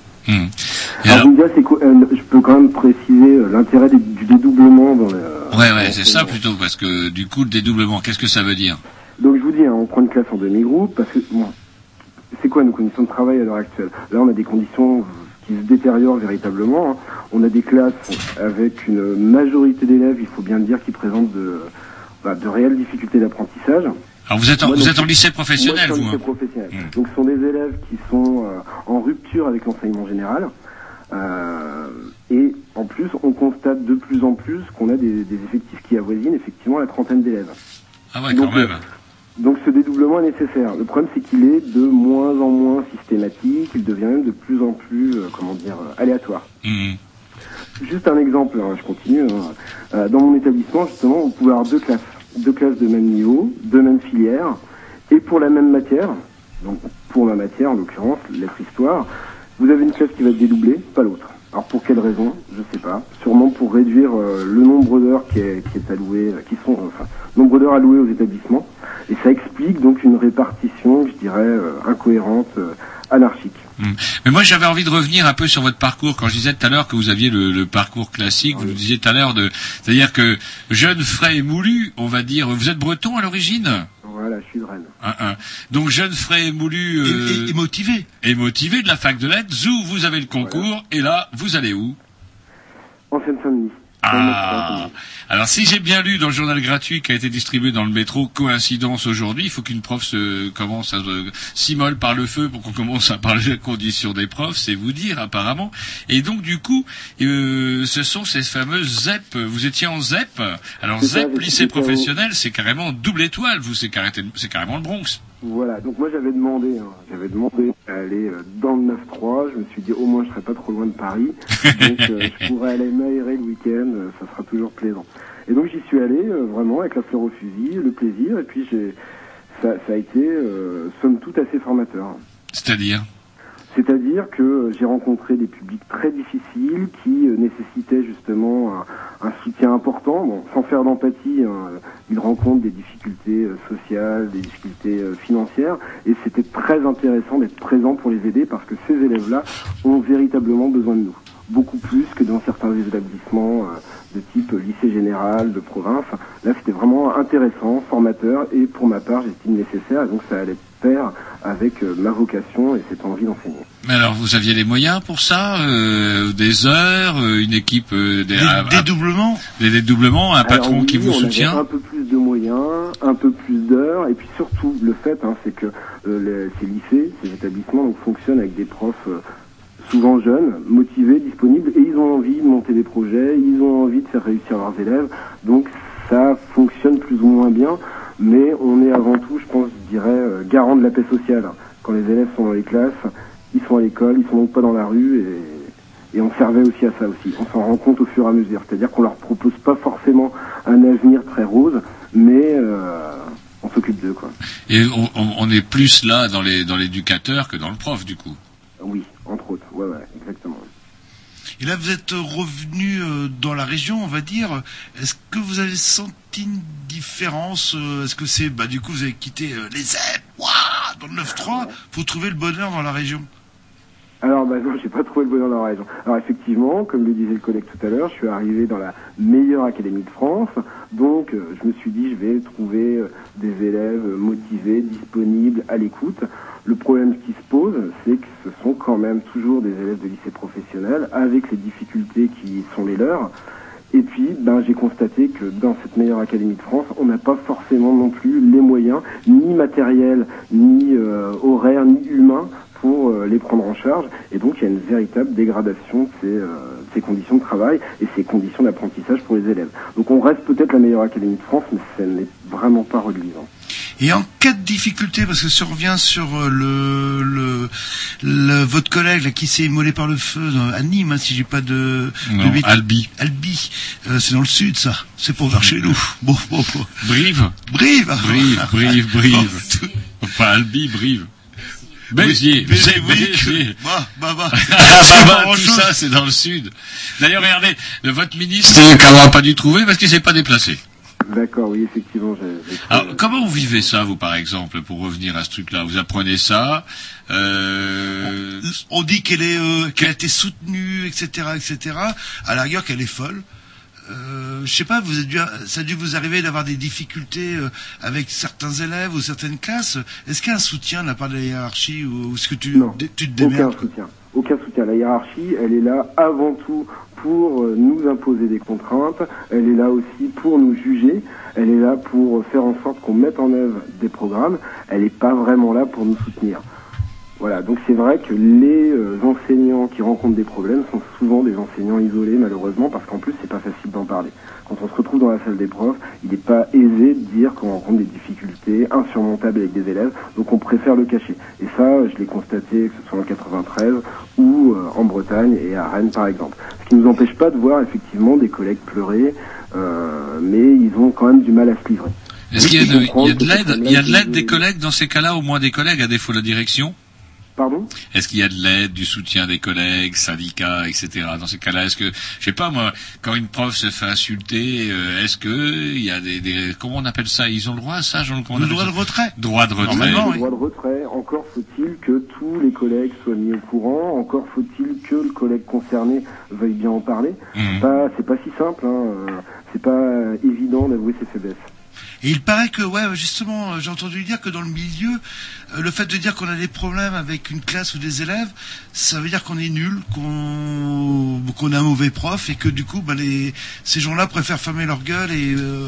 Alors, c'est quoi, euh, je peux quand même préciser l'intérêt du dédoublement dans le, Ouais ouais c'est ça plutôt parce que du coup le dédoublement qu'est-ce que ça veut dire? Donc je vous dis, hein, on prend une classe en demi-groupe parce que bon, c'est quoi nos conditions de travail à l'heure actuelle? Là, on a des conditions qui se détériorent véritablement. hein. On a des classes avec une majorité d'élèves, il faut bien le dire, qui présentent de, bah, de réelles difficultés d'apprentissage. Alors vous êtes en, Moi, vous donc, êtes en lycée professionnel moi, je vous suis en hein lycée professionnel. Donc ce sont des élèves qui sont euh, en rupture avec l'enseignement général. Euh, et en plus, on constate de plus en plus qu'on a des, des effectifs qui avoisinent effectivement la trentaine d'élèves. Ah ouais Donc, quand même. Donc ce dédoublement est nécessaire. Le problème c'est qu'il est de moins en moins systématique, il devient même de plus en plus, euh, comment dire, euh, aléatoire. Mhm. Juste un exemple, hein, je continue. hein. Euh, dans mon établissement, justement, vous pouvez avoir deux classes, deux classes de même niveau, de même filière, et pour la même matière, donc pour ma matière en l'occurrence, lettres histoire, vous avez une classe qui va être dédoublée, pas l'autre. Alors pour quelle raison Je sais pas. Sûrement pour réduire euh, le nombre d'heures qui est, qui est alloué, euh, qui sont, enfin, nombre d'heures allouées aux établissements, et ça explique donc une répartition, je dirais, euh, incohérente, euh, anarchique. Mm. Mais moi j'avais envie de revenir un peu sur votre parcours. Quand je disais tout à l'heure que vous aviez le, le parcours classique, vous nous disiez tout à l'heure de, c'est-à-dire que jeune, frais et moulu, on va dire. Vous êtes breton à l'origine? Voilà, je suis de Rennes. Un, un. Donc jeune, frais et moulu. euh, Et, et motivé. et motivé de la fac de lettres. Zou, vous avez le concours. Et là, vous allez où? En Seine-Saint-Denis. Ah. Alors si j'ai bien lu dans le journal gratuit qui a été distribué dans le métro, coïncidence aujourd'hui, il faut qu'une prof se commence à se s'immole par le feu pour qu'on commence à parler des conditions des profs, c'est vous dire apparemment. Et donc du coup, euh, ce sont ces fameuses ZEP. Vous étiez en ZEP. Alors ZEP, lycée professionnel, c'est carrément double étoile. Vous, c'est carrément le Bronx. Voilà, donc moi j'avais demandé, hein, j'avais demandé à aller euh, dans le 9-3, je me suis dit au moins je serai pas trop loin de Paris, donc euh, je pourrais aller m'aérer le week-end, euh, ça sera toujours plaisant. Et donc j'y suis allé euh, vraiment avec la fleur au fusil, le plaisir, et puis j'ai, ça, ça a été euh, somme toute assez formateur. C'est-à-dire? C'est-à-dire que j'ai rencontré des publics très difficiles qui euh, nécessitaient justement un, soutien important. Bon, sans faire d'empathie, hein, ils rencontrent des difficultés euh, sociales, des difficultés euh, financières, et c'était très intéressant d'être présent pour les aider parce que ces élèves-là ont véritablement besoin de nous. beaucoup plus que dans certains établissements de type lycée général, de province. Là, c'était vraiment intéressant, formateur, et pour ma part, j'estime nécessaire, et donc ça allait avec euh, ma vocation et cette envie d'enseigner. Mais alors, vous aviez les moyens pour ça euh, Des heures, euh, une équipe, euh, des, Des dédoublements Des dédoublements, un patron qui vous on avait soutient un peu plus de moyens, un peu plus d'heures, et puis surtout le fait, hein, c'est que euh, les- ces lycées, ces établissements donc, fonctionnent avec des profs euh, souvent jeunes, motivés, disponibles, et ils ont envie de monter des projets, ils ont envie de faire réussir leurs élèves, donc ça fonctionne plus ou moins bien, mais on est avant tout, je pense, je dirais, euh, garant de la paix sociale. Quand les élèves sont dans les classes, ils sont à l'école, ils sont donc pas dans la rue, et, et on servait aussi à ça aussi. On s'en rend compte au fur et à mesure, c'est-à-dire qu'on leur propose pas forcément un avenir très rose, mais euh, on s'occupe d'eux, quoi. Et on, on- on est plus là dans les dans l'éducateur que dans le prof, du coup. Oui, entre autres, ouais, ouais, exactement. Et là, vous êtes revenu euh, dans la région, on va dire. Est-ce que vous avez senti une différence euh, Est-ce que c'est, bah, du coup, vous avez quitté euh, les ZEP, dans le 9-3 Faut trouver le bonheur dans la région. Alors, bah non, j'ai pas trouvé le bonheur dans la région. Alors, effectivement, comme le disait le collègue tout à l'heure, je suis arrivé dans la meilleure académie de France. Donc, je me suis dit, je vais trouver des élèves motivés, disponibles, à l'écoute. Le problème qui se pose, c'est que ce sont quand même toujours des élèves de lycée professionnel avec les difficultés qui sont les leurs. Et puis, ben, j'ai constaté que dans cette meilleure académie de France, on n'a pas forcément non plus les moyens, ni matériels, ni euh, horaires, ni humains, pour euh, les prendre en charge. Et donc, il y a une véritable dégradation de ces, euh, de ces conditions de travail et ces conditions d'apprentissage pour les élèves. Donc, on reste peut-être la meilleure académie de France, mais ce n'est vraiment pas reluisant. Et en cas de difficulté, parce que si on revient sur euh, le, le, le- votre collègue là, qui s'est immolé par le feu à Nîmes, hein, si j'ai pas de, Non, de. Albi. Albi, Euh, c'est dans le sud, ça. C'est pour vers chez nous. Bon, bon, bon. Brive. Brive. Brive, Brive, Brive. Pas Albi, Brive. Béziers, Béziers, Béziers. bah, bah, bah. Ah, bah, pas tout ça, c'est dans le sud. D'ailleurs, regardez, le- votre ministre, qu'on n'aura pas dû trouver parce qu'il s'est pas déplacé. D'accord, oui, effectivement, j'ai... j'ai trouvé- Alors, comment vous vivez ça, vous, par exemple, pour revenir à ce truc-là? Vous apprenez ça euh... On dit qu'elle est, euh, qu'elle a été soutenue, etc., etc. À la rigueur, qu'elle est folle. Euh, je sais pas, vous avez dû, ça a dû vous arriver d'avoir des difficultés euh, avec certains élèves ou certaines classes. Est-ce qu'il y a un soutien de la part de la hiérarchie ou, ou est-ce que tu, Non, tu te aucun démerdes? soutien. Aucun soutien. La hiérarchie, elle est là avant tout pour euh, nous imposer des contraintes. Elle est là aussi pour nous juger. Elle est là pour faire en sorte qu'on mette en œuvre des programmes. Elle n'est pas vraiment là pour nous soutenir. Voilà, donc c'est vrai que les euh, enseignants qui rencontrent des problèmes sont souvent des enseignants isolés malheureusement parce qu'en plus c'est pas facile d'en parler. Quand on se retrouve dans la salle des profs, il n'est pas aisé de dire qu'on rencontre des difficultés insurmontables avec des élèves, donc on préfère le cacher. Et ça, je l'ai constaté que ce soit en 93 ou euh, en Bretagne et à Rennes par exemple. Ce qui ne nous empêche pas de voir effectivement des collègues pleurer, euh, mais ils ont quand même du mal à se livrer. Est-ce qu'il y a de, il y a de l'aide comprendre Il y a de que l'aide ce des collègues dans ces cas-là, au moins des collègues, à défaut de la direction? Pardon? Est-ce qu'il y a de l'aide, du soutien des collègues, syndicats, etc. Dans ces cas-là, est-ce que, je sais pas moi, quand une prof se fait insulter, euh, est-ce que il y a des, des, comment on appelle ça? Ils ont le droit à ça, Jean on Le droit de retrait. Droit de retrait. Normalement, Le droit de retrait, encore faut-il que tous les collègues soient mis au courant, encore faut-il que le collègue concerné veuille bien en parler. C'est pas, c'est pas si simple, hein. c'est pas euh, évident d'avouer ses faiblesses. Et il paraît que, ouais, justement, euh, j'ai entendu dire que dans le milieu, euh, le fait de dire qu'on a des problèmes avec une classe ou des élèves, ça veut dire qu'on est nul, qu'on qu'on a un mauvais prof, et que du coup, bah, les, ces gens-là préfèrent fermer leur gueule et euh,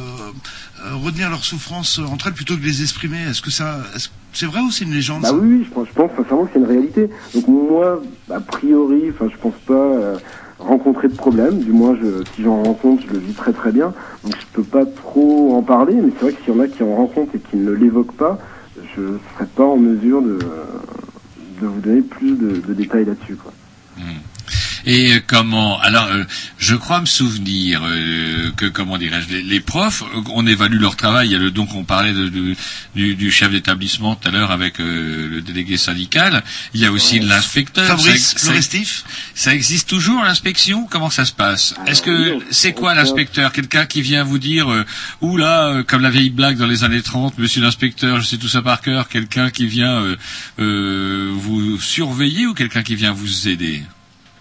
euh, retenir leurs souffrances entre elles plutôt que de les exprimer. Est-ce que ça, c'est vrai ou c'est une légende Bah oui, oui, je pense, je pense sincèrement que c'est une réalité. Donc moi, a priori, enfin, je pense pas euh, rencontrer de problème. Du moins, je, si j'en rencontre, je le vis très très bien. Donc je peux pas trop en parler, mais c'est vrai que s'il y en a qui en rencontrent et qui ne l'évoquent pas, je serais pas en mesure de, de vous donner plus de, de détails là-dessus. Quoi. Et comment Alors, euh, je crois me souvenir euh, que comment dirais-je, les, les profs, euh, on évalue leur travail. Il y a le donc on parlait de, de- du, du chef d'établissement tout à l'heure avec euh, le délégué syndical. Il y a aussi l'inspecteur. Fabrice Ça- ça- Florestif Ça existe toujours l'inspection? Comment ça se passe? Est-ce que c'est quoi l'inspecteur? Quelqu'un qui vient vous dire, euh, ou là, euh, comme la vieille blague dans les années 30, Monsieur l'inspecteur, je sais tout ça par cœur. Quelqu'un qui vient vous surveiller ou quelqu'un qui vient vous aider?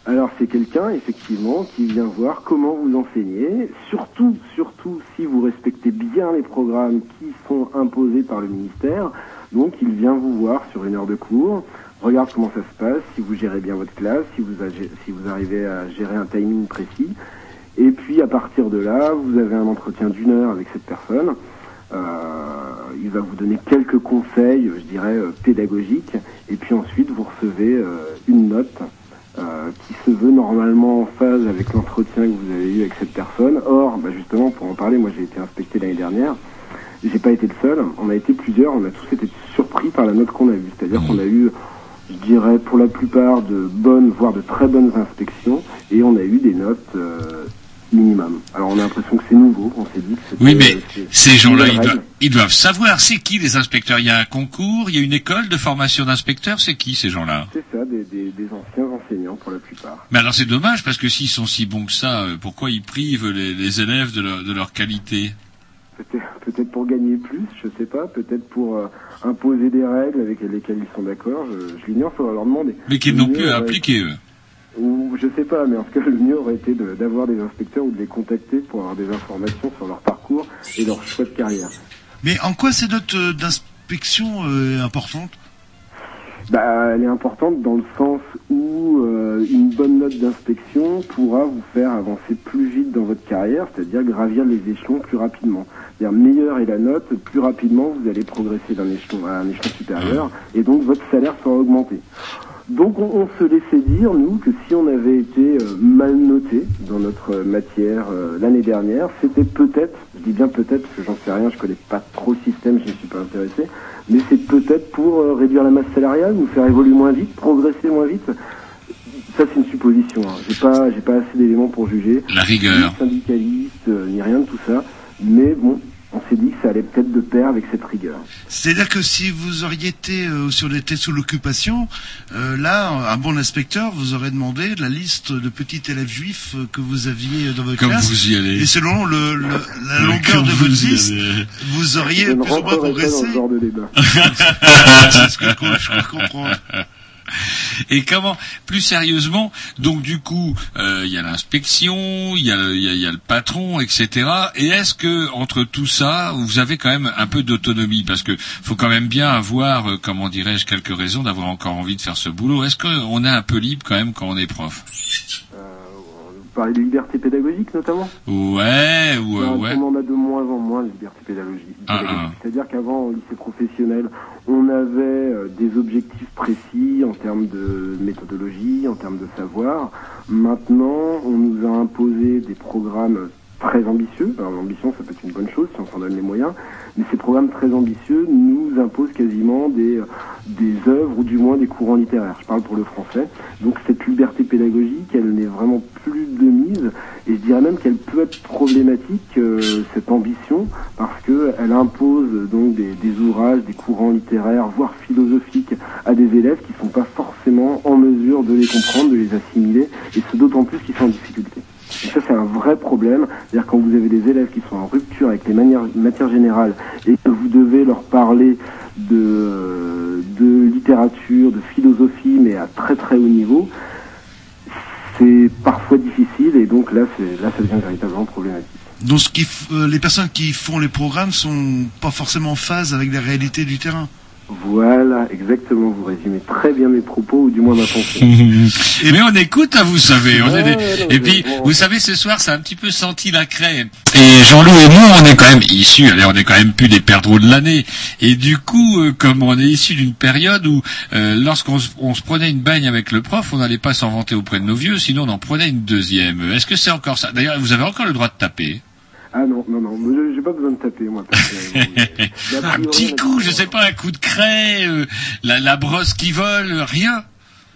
Alors c'est quelqu'un effectivement qui vient voir comment vous enseignez, surtout, surtout si vous respectez bien les programmes qui sont imposés par le ministère. Donc il vient vous voir sur une heure de cours, regarde comment ça se passe, si vous gérez bien votre classe, si vous, si vous arrivez à gérer un timing précis. Et puis à partir de là, vous avez un entretien d'une heure avec cette personne. Euh, il va vous donner quelques conseils, je dirais, euh, pédagogiques. Et puis ensuite, vous recevez euh, une note euh, qui se veut normalement en phase avec l'entretien que vous avez eu avec cette personne. Or, bah, justement, pour en parler, moi j'ai été inspecté l'année dernière. J'ai pas été le seul. On a été plusieurs. On a tous été surpris par la note qu'on a eue. C'est-à-dire qu'on a eu, je dirais, pour la plupart de bonnes, voire de très bonnes inspections, et on a eu des notes euh, minimum. Alors on a l'impression que c'est nouveau. On s'est dit que. Oui, mais c'est- ces gens-là, ils doivent, ils doivent savoir. C'est qui les inspecteurs Il y a un concours, il y a une école de formation d'inspecteurs. C'est qui ces gens-là? C'est ça, des, des, des anciens enseignants pour la plupart. Mais alors c'est dommage parce que s'ils sont si bons que ça, euh, pourquoi ils privent les, les élèves de leur, de leur qualité? Peut-être pour gagner plus, je sais pas. Peut-être pour euh, imposer des règles avec lesquelles ils sont d'accord. Je, je l'ignore, faudra leur demander. Mais qu'ils n'ont plus à appliquer eux. Ou je sais pas, mais en tout cas, le mieux aurait été de- d'avoir des inspecteurs ou de les contacter pour avoir des informations sur leur parcours et leur choix de carrière. Mais en quoi ces notes euh, d'inspection euh, importantes? Bah, elle est importante dans le sens où euh, une bonne note d'inspection pourra vous faire avancer plus vite dans votre carrière, c'est-à-dire gravir les échelons plus rapidement. C'est-à-dire meilleure est la note, plus rapidement vous allez progresser d'un échelon à un échelon supérieur, et donc votre salaire sera augmenté. Donc on, on se laissait dire, nous, que si on avait été euh, mal noté dans notre matière euh, l'année dernière, c'était peut-être, je dis bien peut-être parce que j'en sais rien, je connais pas trop le système, je ne suis pas intéressé, mais c'est peut-être pour euh, réduire la masse salariale, nous faire évoluer moins vite, progresser moins vite. Ça c'est une supposition. Hein. J'ai pas, j'ai pas assez d'éléments pour juger. La rigueur. Ni syndicaliste, euh, ni rien de tout ça. Mais bon, on s'est dit que ça allait peut-être de pair avec cette rigueur. C'est-à-dire que si vous auriez été, euh, si on était sous l'occupation, euh, là, un bon inspecteur vous aurait demandé la liste de petits élèves juifs que vous aviez dans votre Comme classe. vous y allez. Et selon le, le- la longueur de votre liste, vous auriez Je plus ou moins progressé. ce genre de débat. C'est ce que je crois comprendre. Et comment, plus sérieusement, donc du coup, euh, il y a l'inspection, il y y a le patron, etc. Et est-ce que entre tout ça, vous avez quand même un peu d'autonomie? Parce que faut quand même bien avoir, euh, comment dirais-je, quelques raisons d'avoir encore envie de faire ce boulot. Est-ce qu'on est un peu libre quand même quand on est prof? Parlez de liberté pédagogique notamment Ouais, ou euh, ouais. On en a de moins en moins de liberté pédagogique. Ah, pédagogique. ah. C'est-à-dire qu'avant, au lycée professionnel, on avait euh, des objectifs précis en termes de méthodologie, en termes de savoir. Maintenant, on nous a imposé des programmes très ambitieux. Alors l'ambition, ça peut être une bonne chose si on s'en donne les moyens, mais ces programmes très ambitieux nous imposent quasiment des, des œuvres ou du moins des courants littéraires. Je parle pour le français. Donc cette liberté pédagogique, elle n'est vraiment plus de mise, et je dirais même qu'elle peut être problématique, euh, cette ambition, parce qu'elle impose donc des, des ouvrages, des courants littéraires, voire philosophiques, à des élèves qui ne sont pas forcément en mesure de les comprendre, de les assimiler, et ce d'autant plus qu'ils sont en difficulté. Et ça, c'est un vrai problème. C'est-à-dire quand vous avez des élèves qui sont en rupture avec les matières générales et que vous devez leur parler de, de littérature, de philosophie, mais à très très haut niveau, c'est parfois difficile et donc là, là, ça devient véritablement problématique. Donc ce qui euh, les personnes qui font les programmes sont pas forcément en phase avec la réalité du terrain? Voilà, exactement. Vous résumez très bien mes propos ou du moins ma pensée. Mais on écoute, hein, vous savez. On Ouais, est des- ouais, non, Et puis, bon. vous savez, ce soir, ça a un petit peu senti la craie. Et Jean-Loup et moi, on est quand même issus, allez, on est quand même plus des perdreaux de l'année. Et du coup, euh, comme on est issus d'une période où, euh, lorsqu'on se, on se prenait une baigne avec le prof, on n'allait pas s'en vanter auprès de nos vieux, sinon on en prenait une deuxième. Est-ce que c'est encore ça? D'ailleurs, vous avez encore le droit de taper. Ah non, non, non, j'ai pas besoin de taper, moi. mais a un petit coup, je sais pas, un coup de craie, euh, la, la brosse qui vole, rien.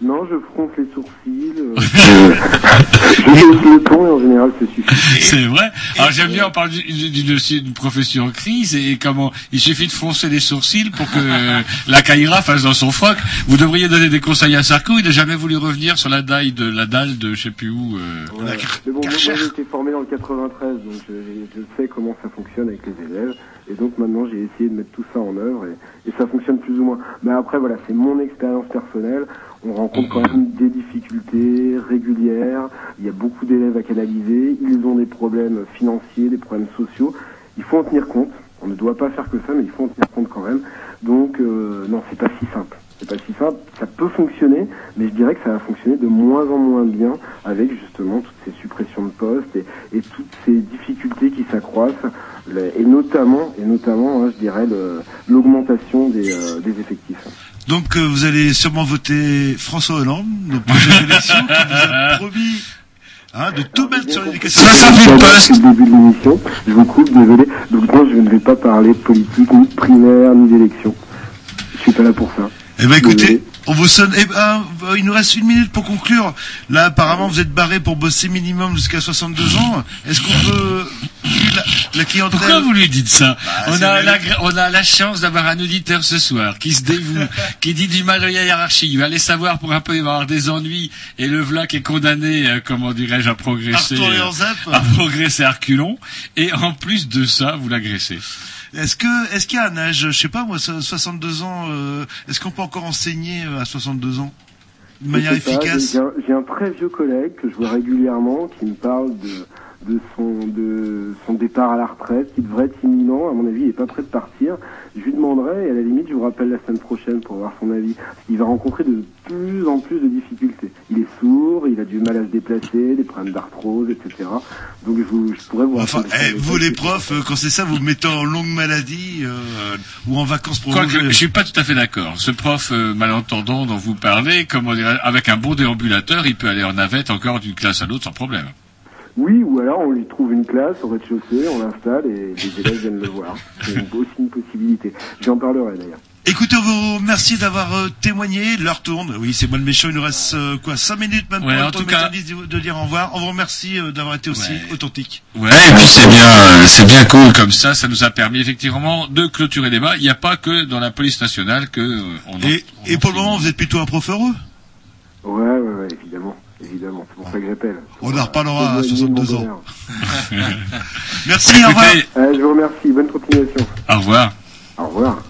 Non, je fronce les sourcils. euh, je hausse le ton et en général, ça suffit. C'est vrai. Alors j'aime bien, on parle du- du- d'une d'une profession en crise et comment il suffit de froncer les sourcils pour que euh, la caïra fasse dans son froc. Vous devriez donner des conseils à Sarko. Il n'a jamais voulu revenir sur la dalle de la dalle de je sais plus où. euh. Ouais. Mais bon, moi, moi, j'ai été formé dans le 93, donc je, je sais comment ça fonctionne avec les élèves. Et donc maintenant j'ai essayé de mettre tout ça en œuvre et, et ça fonctionne plus ou moins. Mais après voilà, c'est mon expérience personnelle. On rencontre quand même des difficultés régulières. Il y a beaucoup d'élèves à canaliser. Ils ont des problèmes financiers, des problèmes sociaux. Il faut en tenir compte. On ne doit pas faire que ça, mais il faut en tenir compte quand même. Donc euh, non, c'est pas si simple. C'est pas si simple. Ça peut fonctionner, mais je dirais que ça va fonctionner de moins en moins bien avec justement toutes ces suppressions de postes et, toutes ces difficultés qui s'accroissent, et notamment, et notamment, hein, je dirais, l'augmentation des, euh, des effectifs. Donc euh, vous allez sûrement voter François Hollande aux prochaines élections qui vous a promis hein, de tout mettre sur l'éducation. C'est le début de l'émission. Je vous coupe, désolé. Donc moi, je ne vais pas parler de politique, ni de primaire, ni d'élection. Je suis pas là pour ça. Eh ben écoutez, Désolé. On vous sonne. Eh ben, euh, il nous reste une minute pour conclure. Là, apparemment, vous êtes barré pour bosser minimum jusqu'à 62 ans. Est-ce qu'on peut la, la clientèle Pourquoi vous lui dites ça Bah, on, a la- on a la chance d'avoir un auditeur ce soir qui se dévoue, qui dit du mal de la hiérarchie. Il va aller savoir pour un peu il va avoir des ennuis et le qui est condamné, euh, comment dirais-je, à progresser, À euh, à progresser à reculons. Et en plus de ça, vous l'agressez. Est-ce que est-ce qu'il y a un âge, je sais pas moi, so- 62 ans, euh, est-ce qu'on peut encore enseigner euh, à 62 ans de manière efficace? J'ai un, j'ai un très vieux collègue que je vois régulièrement qui me parle de, de, son, de son départ à la retraite, qui devrait être imminent. À mon avis, il n'est pas prêt de partir. Je lui demanderai, et à la limite, je vous rappelle la semaine prochaine pour avoir son avis. Il va rencontrer de plus en plus de difficultés. Il est sourd, il a du mal à se déplacer, des problèmes d'arthrose, etc. Donc je, vous, je pourrais vous Enfin, eh, vous les profs, euh, quand c'est ça, vous vous mettez en longue maladie euh, ou en vacances Quoique, prolongées. je suis pas tout à fait d'accord. Ce prof euh, malentendant dont vous parlez, comment dirais avec un bon déambulateur, il peut aller en navette encore d'une classe à l'autre sans problème. Oui, ou alors on lui trouve une classe au rez-de-chaussée, on l'installe et les élèves viennent le voir. C'est une- aussi une possibilité. J'en parlerai d'ailleurs. Écoutez, on vous remercie d'avoir euh, témoigné. L'heure tourne. Oui, c'est moi le méchant. Il nous reste euh, quoi, 5 minutes même Ouais, pour en tout de cas- Métardis de dire au revoir. On vous remercie euh, d'avoir été aussi authentique. Ouais, et puis c'est bien, c'est bien cool comme ça. Ça nous a permis effectivement de clôturer les débats. Il n'y a pas que dans la police nationale que on. en- Et, et pour le moment, vous êtes plutôt un prof heureux Ouais, ouais, ouais, évidemment. Évidemment, c'est pour ça que j'appelle. On en reparlera à Éloigner 62 mon ans. Merci, au revoir. Euh, je vous remercie, bonne continuation. au revoir. Au revoir.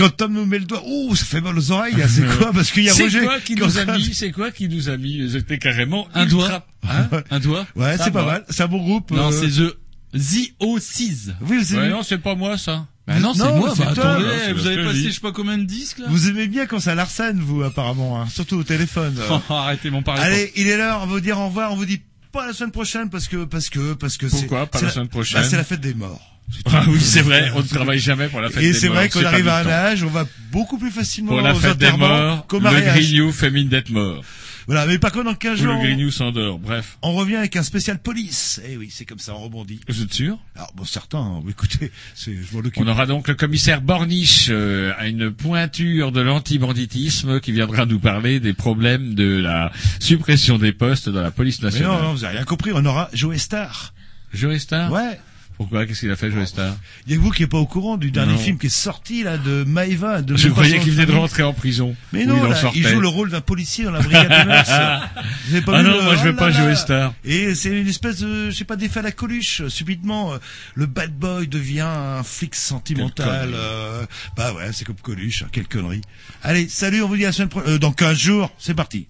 Quand Tom nous met le doigt. Oh, ça fait mal aux oreilles. hein, C'est quoi Parce qu'il y a C'est Roger. quoi qui nous a mis C'est quoi qui nous a mis C'était carrément Un ultra- doigt. Hein? Un doigt. Ouais, c'est pas mal. C'est un bon groupe. Non, euh, c'est The The O6. Oui, vous Ouais, aimez, non, c'est pas moi ça. Bah non, c'est moi. c'est Bah, toi. attendez, Non, c'est vous avez passé je sais pas combien de disques là? Vous aimez bien quand ça l'arsène, vous, apparemment. hein, surtout au téléphone. euh. Arrêtez mon parler. Allez, il est l'heure. On va vous dire au revoir. On vous dit pas la semaine prochaine parce que parce que parce que c'est Pourquoi pas c'est la semaine prochaine bah, C'est la fête des morts. Ah oui, c'est vrai, on ne travaille jamais pour la fête Et des c'est morts. vrai qu'on c'est arrive pas à un âge, on va beaucoup plus facilement Pour la fête des morts, qu'au le mariage. grignou fait mine d'être mort. Voilà, mais par contre dans 15 Ou jours, le grignou s'endort, bref. on revient avec un spécial police. Eh oui, c'est comme ça, on rebondit. Vous êtes sûr? Alors bon, certains, hein, écoutez, c'est, je m'en occupe. On aura donc le commissaire Borniche euh, à une pointure de l'antibanditisme qui viendra nous parler des problèmes de la suppression des postes dans la police Mais nationale. non, non, vous avez rien compris, on aura Joe Star. Joe Star Ouais. Pourquoi Qu'est-ce qu'il a fait, Joe Star Il y a vous qui n'êtes pas au courant du dernier Non. film qui est sorti là de Maïva. De Je croyais qu'il venait de rentrer en prison. Mais non, il là, il joue le rôle d'un policier dans la brigade mœurs. Pas Ah non, le- moi, je veux oh pas jouer. Star. Et c'est une espèce de, je sais pas, d'effet à la coluche. Subitement, euh, le bad boy devient un flic sentimental. euh, bah ouais, c'est comme Coluche, hein, quelle connerie. Allez, salut, on vous dit à la semaine prochaine, euh, dans 15 jours, c'est parti.